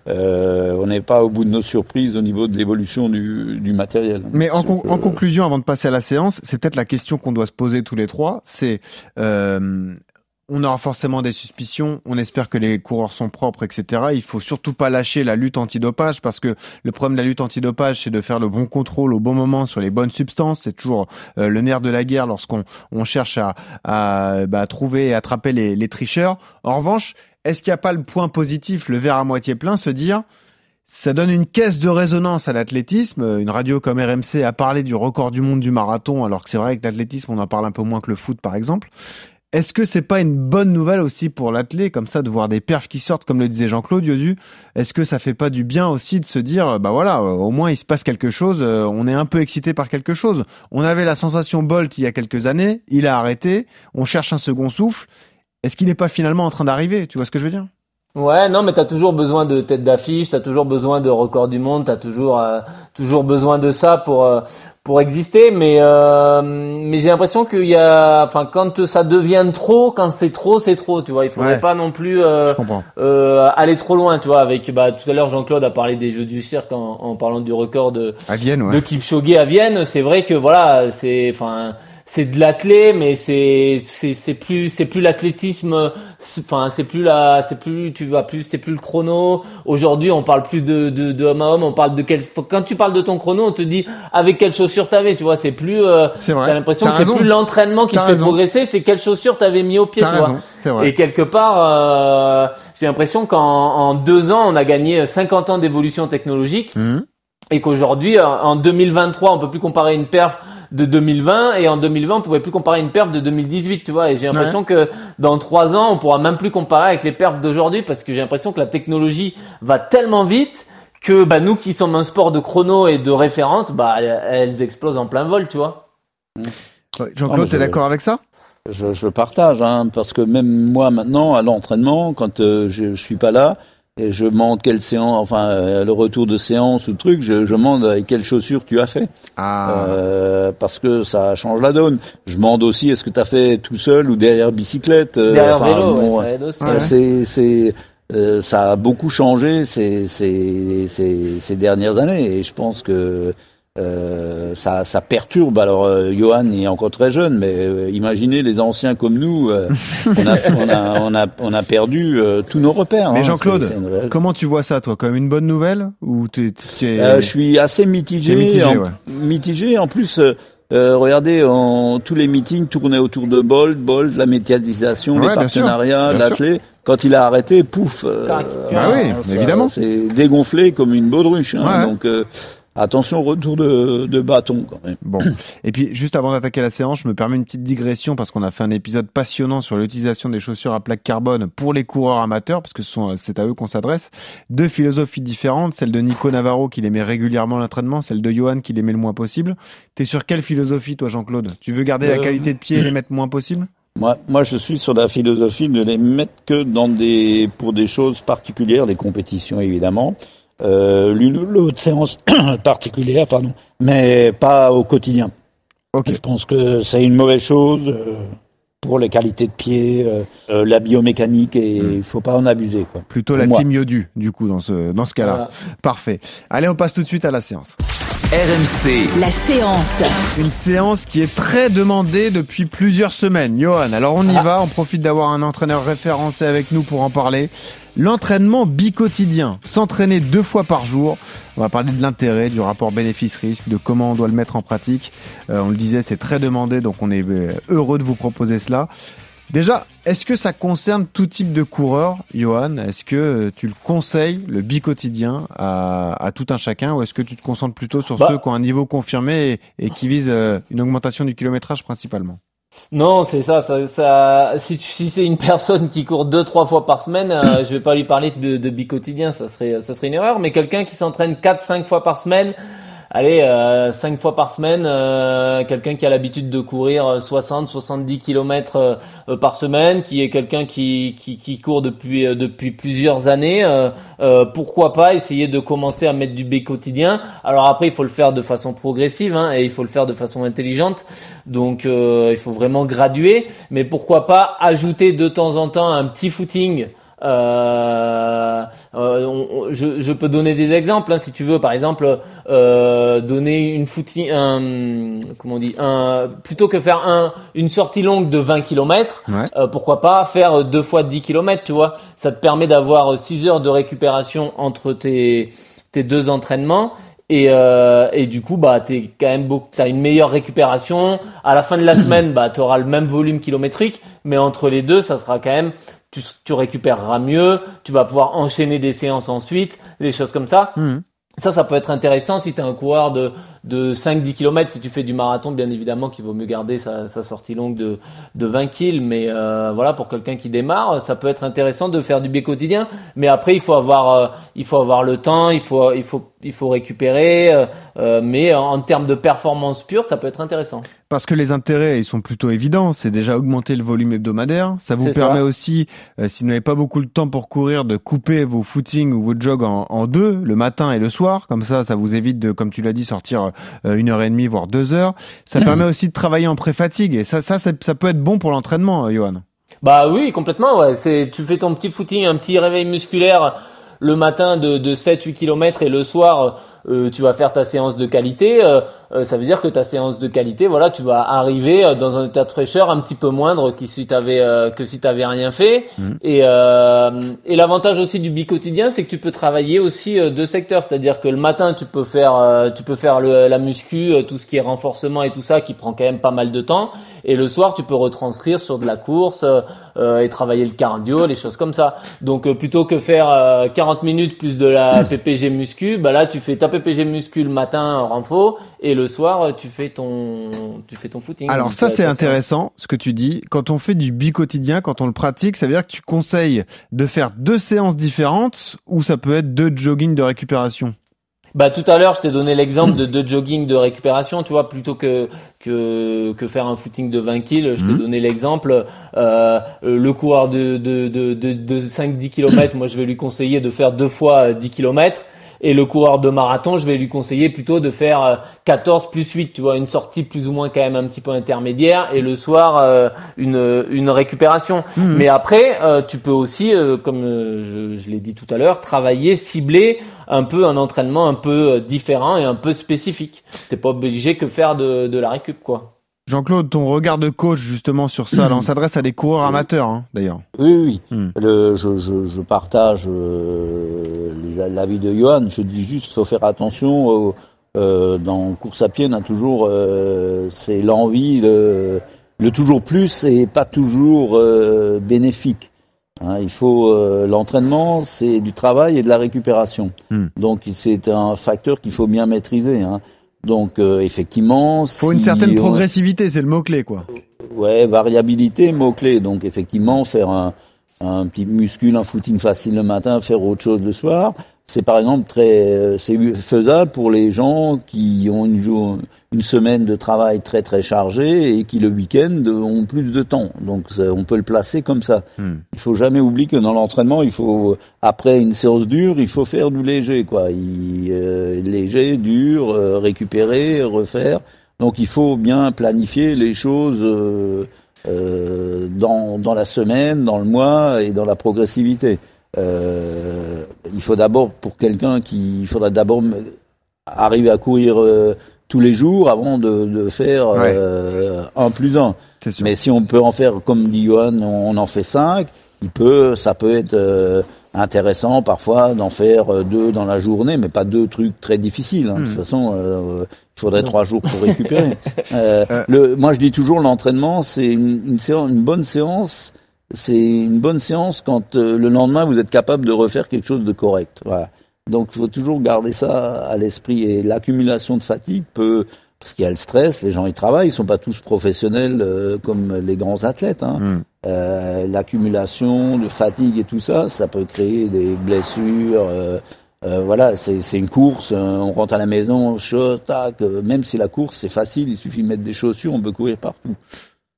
euh, on n'est pas au bout de nos surprises au niveau de l'évolution du, du matériel. Mais en, con- en euh, conclusion, avant de passer à la séance, c'est peut-être la question qu'on doit se poser tous les trois. C'est, euh, on aura forcément des suspicions. On espère que les coureurs sont propres, etc. Il faut surtout pas lâcher la lutte antidopage parce que le problème de la lutte antidopage, c'est de faire le bon contrôle au bon moment sur les bonnes substances. C'est toujours euh, le nerf de la guerre lorsqu'on on cherche à, à bah, trouver et attraper les, les tricheurs. En revanche, est-ce qu'il n'y a pas le point positif, le verre à moitié plein, se dire ça donne une caisse de résonance à l'athlétisme. Une radio comme RMC a parlé du record du monde du marathon, alors que c'est vrai que l'athlétisme, on en parle un peu moins que le foot, par exemple. Est-ce que c'est pas une bonne nouvelle aussi pour l'athlète, comme ça, de voir des perfs qui sortent, comme le disait Jean-Claude Diodu Est-ce que ça fait pas du bien aussi de se dire, bah voilà, euh, au moins il se passe quelque chose, euh, on est un peu excité par quelque chose. On avait la sensation Bolt il y a quelques années, il a arrêté, on cherche un second souffle. Est-ce qu'il n'est pas finalement en train d'arriver? Tu vois ce que je veux dire? Ouais, non, mais t'as toujours besoin de tête d'affiche, t'as toujours besoin de record du monde, t'as toujours euh, toujours besoin de ça pour pour exister. Mais euh, mais j'ai l'impression qu'il y a, enfin, quand ça devient trop, quand c'est trop, c'est trop. Tu vois, il faudrait pas non plus aller trop loin. Tu vois, avec bah tout à l'heure Jean-Claude a parlé des Jeux du cirque en, en parlant du record de à Vienne, ouais. de Kipchoge à Vienne. C'est vrai que voilà, c'est enfin c'est de l'athlé mais c'est c'est c'est plus c'est plus l'athlétisme enfin c'est plus la c'est plus tu vas plus c'est plus le chrono. Aujourd'hui on parle plus de de de homme à homme on parle de quel quand tu parles de ton chrono on te dit avec quelles chaussures t'avais tu vois c'est plus euh, t'as l'impression que c'est plus l'entraînement qui te fait progresser c'est quelles chaussures t'avais mis au pied tu vois. et quelque part euh, j'ai l'impression qu'en en deux ans on a gagné 50 ans d'évolution technologique mmh. et qu'aujourd'hui en 2023 on peut plus comparer une perf de 2020 et en 2020 on pouvait plus comparer une perf de 2018 tu vois et j'ai l'impression que dans trois ans on pourra même plus comparer avec les perfs d'aujourd'hui parce que j'ai l'impression que la technologie va tellement vite que bah nous qui sommes un sport de chrono et de référence bah elles explosent en plein vol tu vois. Jean-Claude t'es d'accord avec ça? Je, je partage hein, parce que même moi maintenant à l'entraînement quand euh, je, je suis pas là et je demande quelle séance, enfin euh, le retour de séance ou truc, je, je demande avec quelles chaussures tu as fait, ah. euh, parce que ça change la donne. Je demande aussi est-ce que tu as fait tout seul ou derrière bicyclette. Euh, derrière vélo, bon, ça aide aussi. C'est c'est euh, ça a beaucoup changé ces, ces, ces, ces dernières années et je pense que euh, ça, ça, perturbe. Alors, euh, Johan est encore très jeune, mais euh, imaginez les anciens comme nous, euh, [LAUGHS] on, a, on, a, on, a, on, a, perdu tous nos repères. Mais hein. Jean-Claude, comment tu vois ça, toi, comme une bonne nouvelle ou t'es, Je suis assez mitigé. Mitigé en, mitigé, en plus. regardez, en, tous les meetings tournaient autour de Bolt, Bolt, la médiatisation, les partenariats, l'athlète. Quand il a arrêté, pouf, bah oui, évidemment, c'est dégonflé comme une baudruche. Hein, donc Attention retour de, de, bâton quand même. Bon. [CLEARS THROAT] Et puis juste avant d'attaquer la séance, je me permets une petite digression parce qu'on a fait un épisode passionnant sur l'utilisation des chaussures à plaque carbone pour les coureurs amateurs parce que c'est à eux qu'on s'adresse. Deux philosophies différentes, celle de Nico Navarro qui les met régulièrement à l'entraînement, celle de Johan qui les met le moins possible. T'es sur quelle philosophie toi Jean-Claude? Tu veux garder la euh, qualité de pied et les mettre moins possible? Moi, moi, je suis sur la philosophie de les mettre que dans des, pour des choses particulières, des compétitions évidemment euh, l'une ou l'autre séance [CLEARS THROAT] particulière, pardon, mais pas au quotidien. Je pense que c'est une mauvaise chose euh, pour les qualités de pied, euh, la biomécanique et hmm. il faut pas en abuser. Quoi, Plutôt la team Yodu, du coup, dans ce, dans ce cas-là. Parfait. Allez, on passe tout de suite à la séance. RMC. La séance. Une séance qui est très demandée depuis plusieurs semaines. Johan, alors on y ah. va, on profite d'avoir un entraîneur référencé avec nous pour en parler. L'entraînement bicotidien, s'entraîner deux fois par jour. On va parler de l'intérêt, du rapport bénéfice-risque, de comment on doit le mettre en pratique. Euh, on le disait, c'est très demandé, donc on est euh, heureux de vous proposer cela. Déjà, est-ce que ça concerne tout type de coureur, Johan? Est-ce que euh, tu le conseilles, le bicotidien, à, à tout un chacun, ou est-ce que tu te concentres plutôt sur bah. ceux qui ont un niveau confirmé et, et qui visent une augmentation du kilométrage principalement? Non, c'est ça, ça, ça. Si, si c'est une [LAUGHS] personne qui court deux trois fois par semaine, euh, je vais pas lui parler de, de bicotidien, ça serait, ça serait une erreur. Mais quelqu'un qui s'entraîne quatre cinq fois par semaine, allez, euh, cinq fois par semaine, euh, quelqu'un qui a l'habitude de courir 60, 70 kilomètres euh, par semaine, qui est quelqu'un qui, qui, court depuis depuis plusieurs années, pourquoi pas essayer de commencer à mettre du B quotidien? Alors après, il faut le faire de façon progressive hein, et il faut le faire de façon intelligente. Donc il faut vraiment graduer, mais pourquoi pas ajouter de temps en temps un petit footing euh, euh je, je, peux donner des exemples hein, si tu veux. Par exemple, euh, donner une footing, un, comment on dit, un, plutôt que faire un, une sortie longue de 20 km, euh, pourquoi pas faire deux fois 10 km, tu vois. Ça te permet d'avoir 6 heures de récupération entre tes, tes deux entraînements. Et, euh, et, du coup bah t'es quand même beaucoup t'as une meilleure récupération à la fin de la [CLEARS THROAT] semaine bah t'auras le même volume kilométrique mais entre les deux ça sera quand même tu, tu récupéreras mieux, tu vas pouvoir enchaîner des séances ensuite, des choses comme ça. Hmm. Ça, ça peut être intéressant si tu es un coureur de, de 5-10 km. Si tu fais du marathon, bien évidemment qu'il vaut mieux garder sa, sa sortie longue de, de 20 kills. Mais euh, voilà, pour quelqu'un qui démarre, ça peut être intéressant de faire du biais quotidien. Mais après, il faut avoir, euh, il faut avoir le temps, il faut, il faut, il faut récupérer. Euh, euh mais en, en termes de performance pure, ça peut être intéressant. Parce que les intérêts, ils sont plutôt évidents. C'est déjà augmenter le volume hebdomadaire. Ça vous permet ça. aussi, euh, si vous n'avez pas beaucoup de temps pour courir, de couper vos footings ou vos jogs en, en deux, le matin et le soir. Comme ça, ça vous évite de, comme tu l'as dit, sortir euh, une heure et demie, voire deux heures. Ça [LAUGHS] permet aussi de travailler en pré-fatigue. Et ça, ça, ça, ça peut être bon pour l'entraînement, euh, Johan. Bah oui, complètement. Ouais. C'est, tu fais ton petit footing, un petit réveil musculaire le matin de, de 7-8 km et le soir euh, tu vas faire ta séance de qualité. Euh, euh, ça veut dire que ta séance de qualité, voilà, tu vas arriver euh, dans un état de fraîcheur un petit peu moindre que si t'avais euh, que si t'avais rien fait. Et, euh, et l'avantage aussi du bi-quotidien, c'est que tu peux travailler aussi deux secteurs, c'est-à-dire que le matin tu peux faire euh, tu peux faire le, la muscu, euh, tout ce qui est renforcement et tout ça qui prend quand même pas mal de temps. Et le soir tu peux retranscrire sur de la course euh, et travailler le cardio, les choses comme ça. Donc euh, plutôt que faire euh, 40 minutes plus de la PPG muscu, bah là tu fais ta PPG muscu le matin en renfo et le soir euh, tu fais ton tu fais ton footing. Alors ça, euh, c'est intéressant, ce que tu dis. Quand on fait du bi-quotidien, quand on le pratique, ça veut dire que tu conseilles de faire deux séances différentes ou ça peut être deux jogging de récupération? Bah tout à l'heure, je t'ai donné l'exemple de deux jogging de récupération, tu vois, plutôt que que que faire un footing de 20 kills, je t'ai Mhm. donné l'exemple euh, le coureur de de de de, de 5 10 km, moi je vais lui conseiller de faire deux fois euh, 10 km et le coureur de marathon, je vais lui conseiller plutôt de faire euh, 14 plus 8, tu vois, une sortie plus ou moins quand même un petit peu intermédiaire et le soir euh, une une récupération. Mhm. Mais après, euh, tu peux aussi, euh, comme euh, je, je l'ai dit tout à l'heure, travailler, cibler un peu un entraînement un peu euh, différent et un peu spécifique. T'es pas obligé que faire de, de la récup, quoi. Jean-Claude, ton regard de coach justement sur ça, là, on s'adresse à des coureurs amateurs, hein, d'ailleurs. Oui, oui. Hmm. Le, je, je, je partage euh, l'avis de Johan. Je dis juste, faut faire attention. euh, dans course à pied, on a toujours, euh, c'est l'envie, le, le toujours plus et pas toujours bénéfique. Hein, il faut euh, l'entraînement, c'est du travail et de la récupération. Hmm. Donc c'est un facteur qu'il faut bien maîtriser. Hein. Donc euh, effectivement, Faut une certaine on- progressivité, c'est le mot-clé, quoi. Ouais, variabilité, mot-clé. Donc effectivement, faire un, un petit muscule, un footing facile le matin, faire autre chose le soir, c'est par exemple très, euh, c'est faisable pour les gens qui ont une, jour, une semaine de travail très très chargée et qui le week-end ont plus de temps. Donc on peut le placer comme ça. Hmm. Il faut jamais oublier que dans l'entraînement, il faut après une séance dure, il faut faire du léger, quoi. Il, euh, léger, dur, euh, récupérer, refaire. Donc il faut bien planifier les choses euh, euh, dans, dans la semaine, dans le mois et dans la progressivité. Euh, il faut d'abord, pour quelqu'un qui, il faudra d'abord arriver à courir euh, tous les jours avant de, de faire Ouais. euh, un plus un. Mais si on peut en faire, comme dit Johan, on en fait cinq, il peut, ça peut être euh, intéressant parfois d'en faire euh, deux dans la journée, mais pas deux trucs très difficiles. hein. De toute façon, euh, il faudrait trois jours pour récupérer. [LAUGHS] Euh, Euh. le, moi, je dis toujours, l'entraînement, c'est une, une, séance, une bonne séance. C'est une bonne séance quand euh, le lendemain vous êtes capable de refaire quelque chose de correct. Voilà. Donc, il faut toujours garder ça à l'esprit. Et l'accumulation de fatigue peut, parce qu'il y a le stress, les gens ils travaillent, ils sont pas tous professionnels euh, comme les grands athlètes. Hein. Hmm. Euh, l'accumulation de fatigue et tout ça, ça peut créer des blessures. euh, euh, voilà, c'est c'est une course. euh, on rentre à la maison, chaud, tac. euh, même si la course c'est facile, il suffit de mettre des chaussures, on peut courir partout.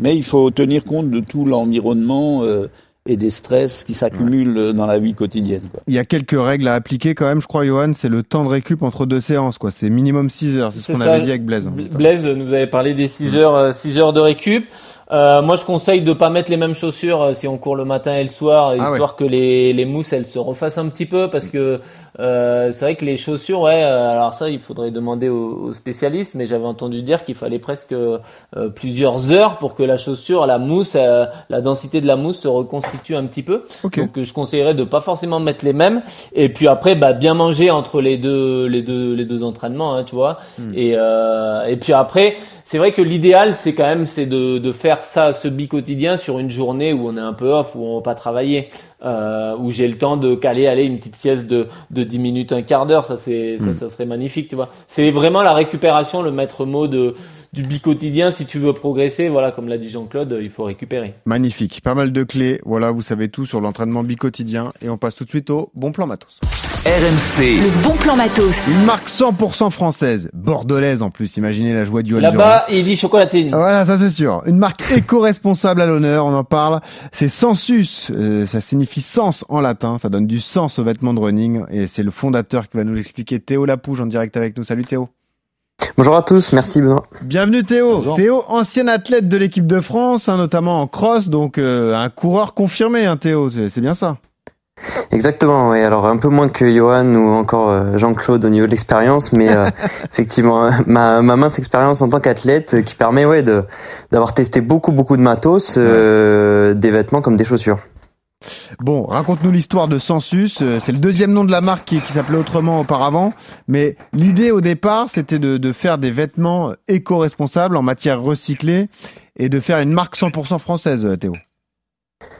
Mais il faut tenir compte de tout l'environnement euh, et des stress qui s'accumulent euh, dans la vie quotidienne. Quoi. Il y a quelques règles à appliquer quand même, je crois, Johan, c'est le temps de récup entre deux séances, quoi. C'est minimum 6 heures, c'est ce qu'on avait dit avec Blaise. Blaise nous avait parlé des 6 heures, euh, 6 heures de récup. Euh, moi, je conseille de pas mettre les mêmes chaussures euh, si on court le matin et le soir, Ah histoire que les, les mousses elles se refassent un petit peu, parce que euh, c'est vrai que les chaussures, ouais. euh, alors ça, il faudrait demander aux, aux spécialistes, mais j'avais entendu dire qu'il fallait presque euh, plusieurs heures pour que la chaussure, la mousse, euh, la densité de la mousse se reconstitue un petit peu. Ok. Donc, je conseillerais de pas forcément mettre les mêmes. Et puis après, bah, bien manger entre les deux, les deux, les deux entraînements, hein, tu vois. Hmm. Et, euh, et puis après, c'est vrai que l'idéal, c'est quand même, c'est de, de faire ça, ce bi quotidien sur une journée où on est un peu off, où on va pas travailler, euh, où j'ai le temps de caler, aller une petite sieste de, de 10 minutes, un quart d'heure. Ça, c'est, ça, hmm. ça serait magnifique, tu vois. C'est vraiment la récupération, le maître mot de, du bi-quotidien, si tu veux progresser, voilà, comme l'a dit Jean-Claude, il faut récupérer. Magnifique, pas mal de clés. Voilà, vous savez tout sur l'entraînement bi-quotidien. Et on passe tout de suite au bon plan matos. RMC. Le bon plan matos. Une marque 100% française, bordelaise en plus. Imaginez la joie du Là-bas, il dit chocolatine. Voilà, ça c'est sûr. Une marque éco-responsable à l'honneur, on en parle. C'est Sensus. Euh, ça signifie sens en latin. Ça donne du sens aux vêtements de running. Et c'est le fondateur qui va nous l'expliquer. Théo Lapouge en direct avec nous. Salut Théo. Bonjour à tous, merci Benoît. Bienvenue Théo. Théo, ancien athlète de l'équipe de France, hein, notamment en cross, donc euh, un coureur confirmé, hein, Théo, c'est bien ça. Exactement, oui. Alors un peu moins que Johan ou encore euh, Jean-Claude au niveau de l'expérience, mais euh, [LAUGHS] effectivement ma, ma mince expérience en tant qu'athlète qui permet ouais de d'avoir testé beaucoup beaucoup de matos, des vêtements comme des chaussures. Bon, raconte-nous l'histoire de Sensus. Euh, c'est le deuxième nom de la marque qui, s'appelait autrement auparavant. Mais l'idée au départ, c'était de, faire des vêtements éco-responsables en matière recyclée et de faire une marque 100% française, Théo.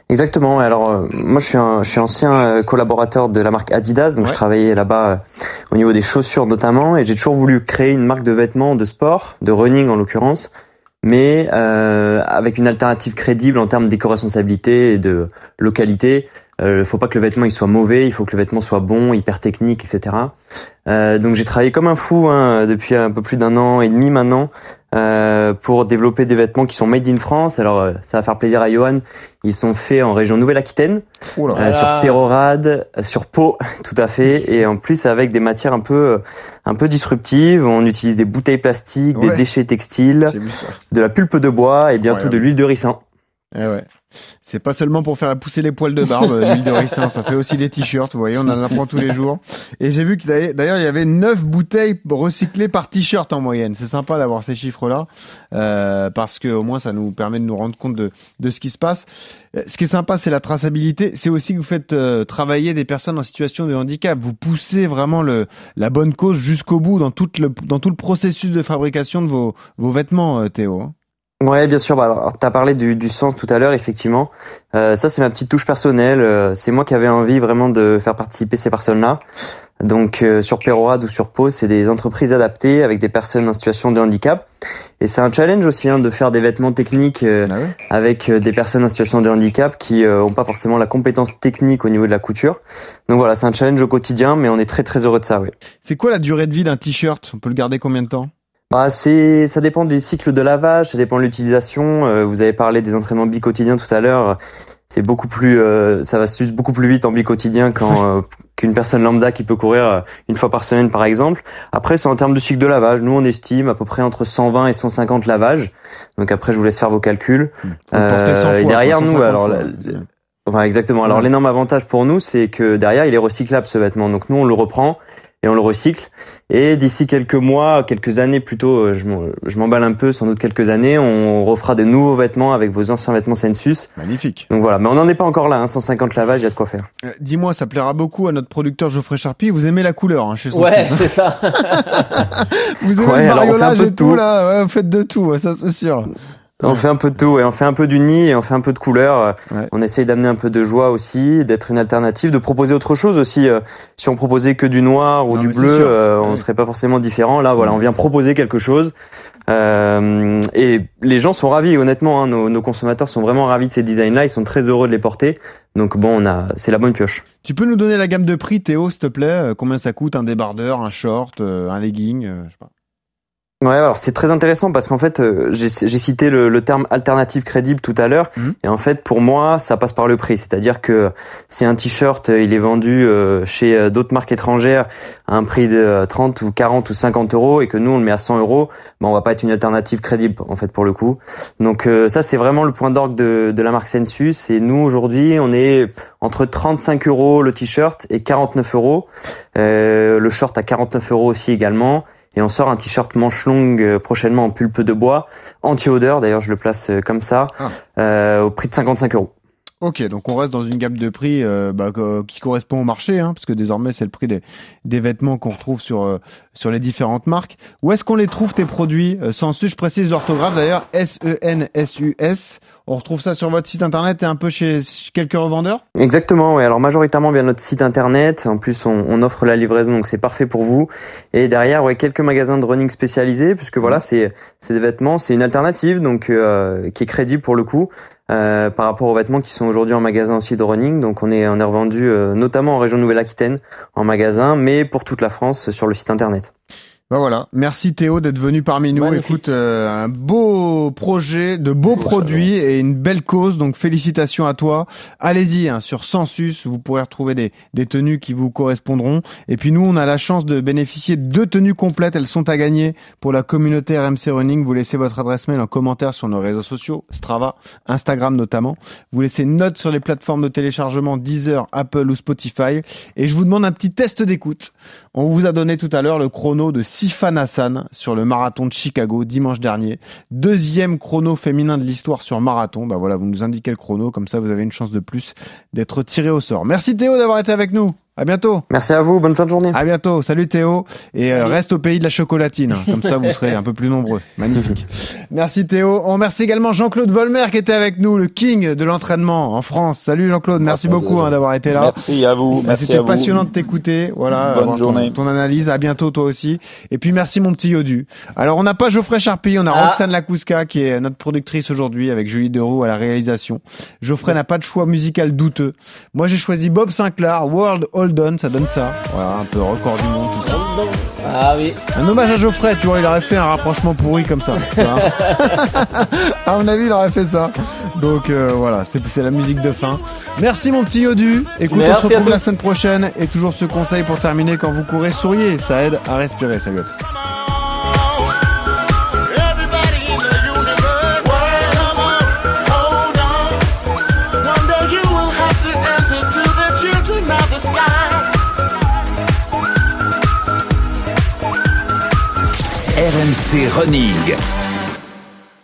Exactement. Alors euh, moi je suis un, je suis ancien euh, collaborateur de la marque Adidas, donc je travaillais là-bas au niveau des chaussures notamment, et j'ai toujours voulu créer une marque de vêtements de sport, de running en l'occurrence, mais euh, avec une alternative crédible en termes d'éco-responsabilité et de localité. Il euh, faut pas que le vêtement il soit mauvais, il faut que le vêtement soit bon, hyper technique, etc. Euh, donc j'ai travaillé comme un fou hein, depuis un peu plus d'un an et demi maintenant euh, pour développer des vêtements qui sont made in France. Alors euh, ça va faire plaisir à Johan. Ils sont faits en région Nouvelle-Aquitaine, euh, sur Pérorade, sur Pau, [LAUGHS] tout à fait, et en plus avec des matières un peu un peu disruptives. On utilise des bouteilles plastiques, des déchets textiles, de la pulpe de bois et bientôt de l'huile de ricin. Eh ouais. C'est pas seulement pour faire pousser les poils de barbe, euh, l'huile de ricin, ça fait aussi des t-shirts, vous voyez, on en apprend tous les jours. Et j'ai vu que d'ailleurs il y avait 9 bouteilles recyclées par t-shirt en moyenne. C'est sympa d'avoir ces chiffres-là, euh, parce que au moins ça nous permet de nous rendre compte de, de ce qui se passe. Euh, ce qui est sympa, c'est la traçabilité. C'est aussi que vous faites euh, travailler des personnes en situation de handicap. Vous poussez vraiment le, la bonne cause jusqu'au bout dans tout le, dans tout le processus de fabrication de vos, vos vêtements, Théo. Ouais, bien sûr. Bah, alors, t'as parlé du, du sens tout à l'heure, effectivement. Euh, ça, c'est ma petite touche personnelle. Euh, c'est moi qui avais envie vraiment de faire participer ces personnes-là. Donc, euh, sur Perorade ou sur Pau, c'est des entreprises adaptées avec des personnes en situation de handicap. Et c'est un challenge aussi hein, de faire des vêtements techniques euh, ah avec des personnes en situation de handicap qui ont pas forcément la compétence technique au niveau de la couture. Donc voilà, c'est un challenge au quotidien, mais on est très très heureux de ça. Oui. C'est quoi la durée de vie d'un t-shirt? On peut le garder combien de temps? Bah, c'est, ça dépend des cycles de lavage, ça dépend de l'utilisation. Euh, vous avez parlé des entraînements bi-quotidiens tout à l'heure. C'est beaucoup plus, euh, ça va se beaucoup plus vite en bi-quotidien euh, qu'une personne lambda qui peut courir une fois par semaine, par exemple. Après, c'est en termes de cycle de lavage. Nous, on estime à peu près entre 120 et 150 lavages. Donc après, je vous laisse faire vos calculs. et derrière nous, alors, exactement. Alors, l'énorme avantage pour nous, c'est que derrière, il est recyclable ce vêtement. Donc nous, on le reprend et on le recycle. Et d'ici quelques mois, quelques années plutôt, euh, je m'emballe un peu, sans doute quelques années, on refera de nouveaux vêtements avec vos anciens vêtements Sensus. Magnifique. Donc voilà, mais on n'en est pas encore là, hein, 150 lavages, il y a de quoi faire. Euh, dis-moi, ça plaira beaucoup à notre producteur Geoffrey Charpie, vous aimez la couleur hein, chez Sensus Ouais, c'est ça. [LAUGHS] vous aimez le mariolage et tout, là, ouais, vous faites de tout, ça c'est sûr. On fait un peu de tout et on fait un peu d'uni et on fait un peu de couleur. On essaye d'amener un peu de joie aussi, d'être une alternative, de proposer autre chose aussi. Euh, si on proposait que du noir ou du bleu, euh, on serait pas forcément différent. Là, voilà, on vient proposer quelque chose. Euh, et les gens sont ravis, honnêtement. Hein, nos, consommateurs sont vraiment ravis de ces designs-là. Ils sont très heureux de les porter. Donc bon, on a, c'est la bonne pioche. Tu peux nous donner la gamme de prix, Théo, s'il te plaît? Combien ça coûte un débardeur, un short, un legging je sais pas. Ouais, alors c'est très intéressant parce qu'en fait, euh, j'ai cité le, le, terme alternative crédible tout à l'heure, mhm. et en fait, pour moi, ça passe par le prix. C'est-à-dire que si un t-shirt il est vendu euh, chez euh, d'autres marques étrangères à un prix de 30 ou 40 ou 50 euros et que nous on le met à 100 euros, ben on va pas être une alternative crédible en fait pour le coup. Donc ça c'est vraiment le point d'orgue de, de la marque Sensus. Et nous aujourd'hui, on est entre 35 euros le t-shirt et 49 euros. le short à 49 euros aussi également. Et on sort un t-shirt manche longue euh, prochainement en pulpe de bois, anti-odeur, d'ailleurs je le place euh, comme ça, ah. euh, au prix de 55 euros. Ok, donc on reste dans une gamme de prix euh, bah, qui correspond au marché, hein, parce que désormais c'est le prix des, des vêtements qu'on retrouve sur, euh, sur les différentes marques. Où est-ce qu'on les trouve tes produits euh, Sensus, je précise l'orthographe d'ailleurs, S-E-N-S-U-S. On retrouve ça sur votre site internet et un peu chez quelques revendeurs? Exactement, oui. Alors majoritairement via notre site internet. En plus, on, on offre la livraison, donc c'est parfait pour vous. Et derrière, ouais, quelques magasins de running spécialisés, puisque voilà, c'est des vêtements, c'est une alternative, donc euh, qui est crédible pour le coup. Euh, par rapport aux vêtements qui sont aujourd'hui en magasin aussi de running. Donc on est on est revendu euh, notamment en région Nouvelle-Aquitaine en magasin, mais pour toute la France sur le site internet. Ben voilà, merci Théo d'être venu parmi nous. Écoute, euh, un beau projet, de beaux produits et une belle cause. Donc félicitations à toi. Allez-y hein, sur Sensus, vous pourrez retrouver des, des tenues qui vous correspondront. Et puis nous, on a la chance de bénéficier de deux tenues complètes. Elles sont à gagner pour la communauté RMC Running. Vous laissez votre adresse mail en commentaire sur nos réseaux sociaux, Strava, Instagram notamment. Vous laissez une note sur les plateformes de téléchargement Deezer, Apple ou Spotify. Et je vous demande un petit test d'écoute. On vous a donné tout à l'heure le chrono de Sifan Hassan sur le marathon de Chicago dimanche dernier. Deuxième chrono féminin de l'histoire sur marathon. Bah voilà, vous nous indiquez le chrono, comme ça vous avez une chance de plus d'être tiré au sort. Merci Théo d'avoir été avec nous. À bientôt. Merci à vous. Bonne fin de journée. À bientôt. Salut Théo. Et euh, reste au pays de la chocolatine. Comme ça, vous serez un peu plus nombreux. [LAUGHS] Magnifique. Merci Théo. On remercie également Jean-Claude Volmer qui était avec nous, le king de l'entraînement en France. Salut Jean-Claude. Merci beaucoup hein, d'avoir été là. Merci à vous. Merci C'était passionnant de t'écouter. Voilà. Bonne journée. Ton, analyse. À bientôt toi aussi. Et puis merci mon petit Yodu. Alors on n'a pas Geoffrey Charpie, on a Ah. Roxane Lakouska qui est notre productrice aujourd'hui avec Julie Deroux à la réalisation. Geoffrey n'a pas de choix musical douteux. Moi j'ai choisi Bob Sinclair, World Hold On, ça donne ça. Voilà, un peu record du monde, tout ça. Ah oui. Un hommage à Geoffrey, tu vois, il aurait fait un rapprochement pourri comme ça. [LAUGHS] à mon avis, il aurait fait ça. Donc euh, voilà, c'est la musique de fin. Merci mon petit Yodu. Écoute, Merci on se retrouve la semaine prochaine. Et toujours ce conseil pour terminer, quand vous courez, souriez. Ça aide à respirer. Salut à tous. RMC Running.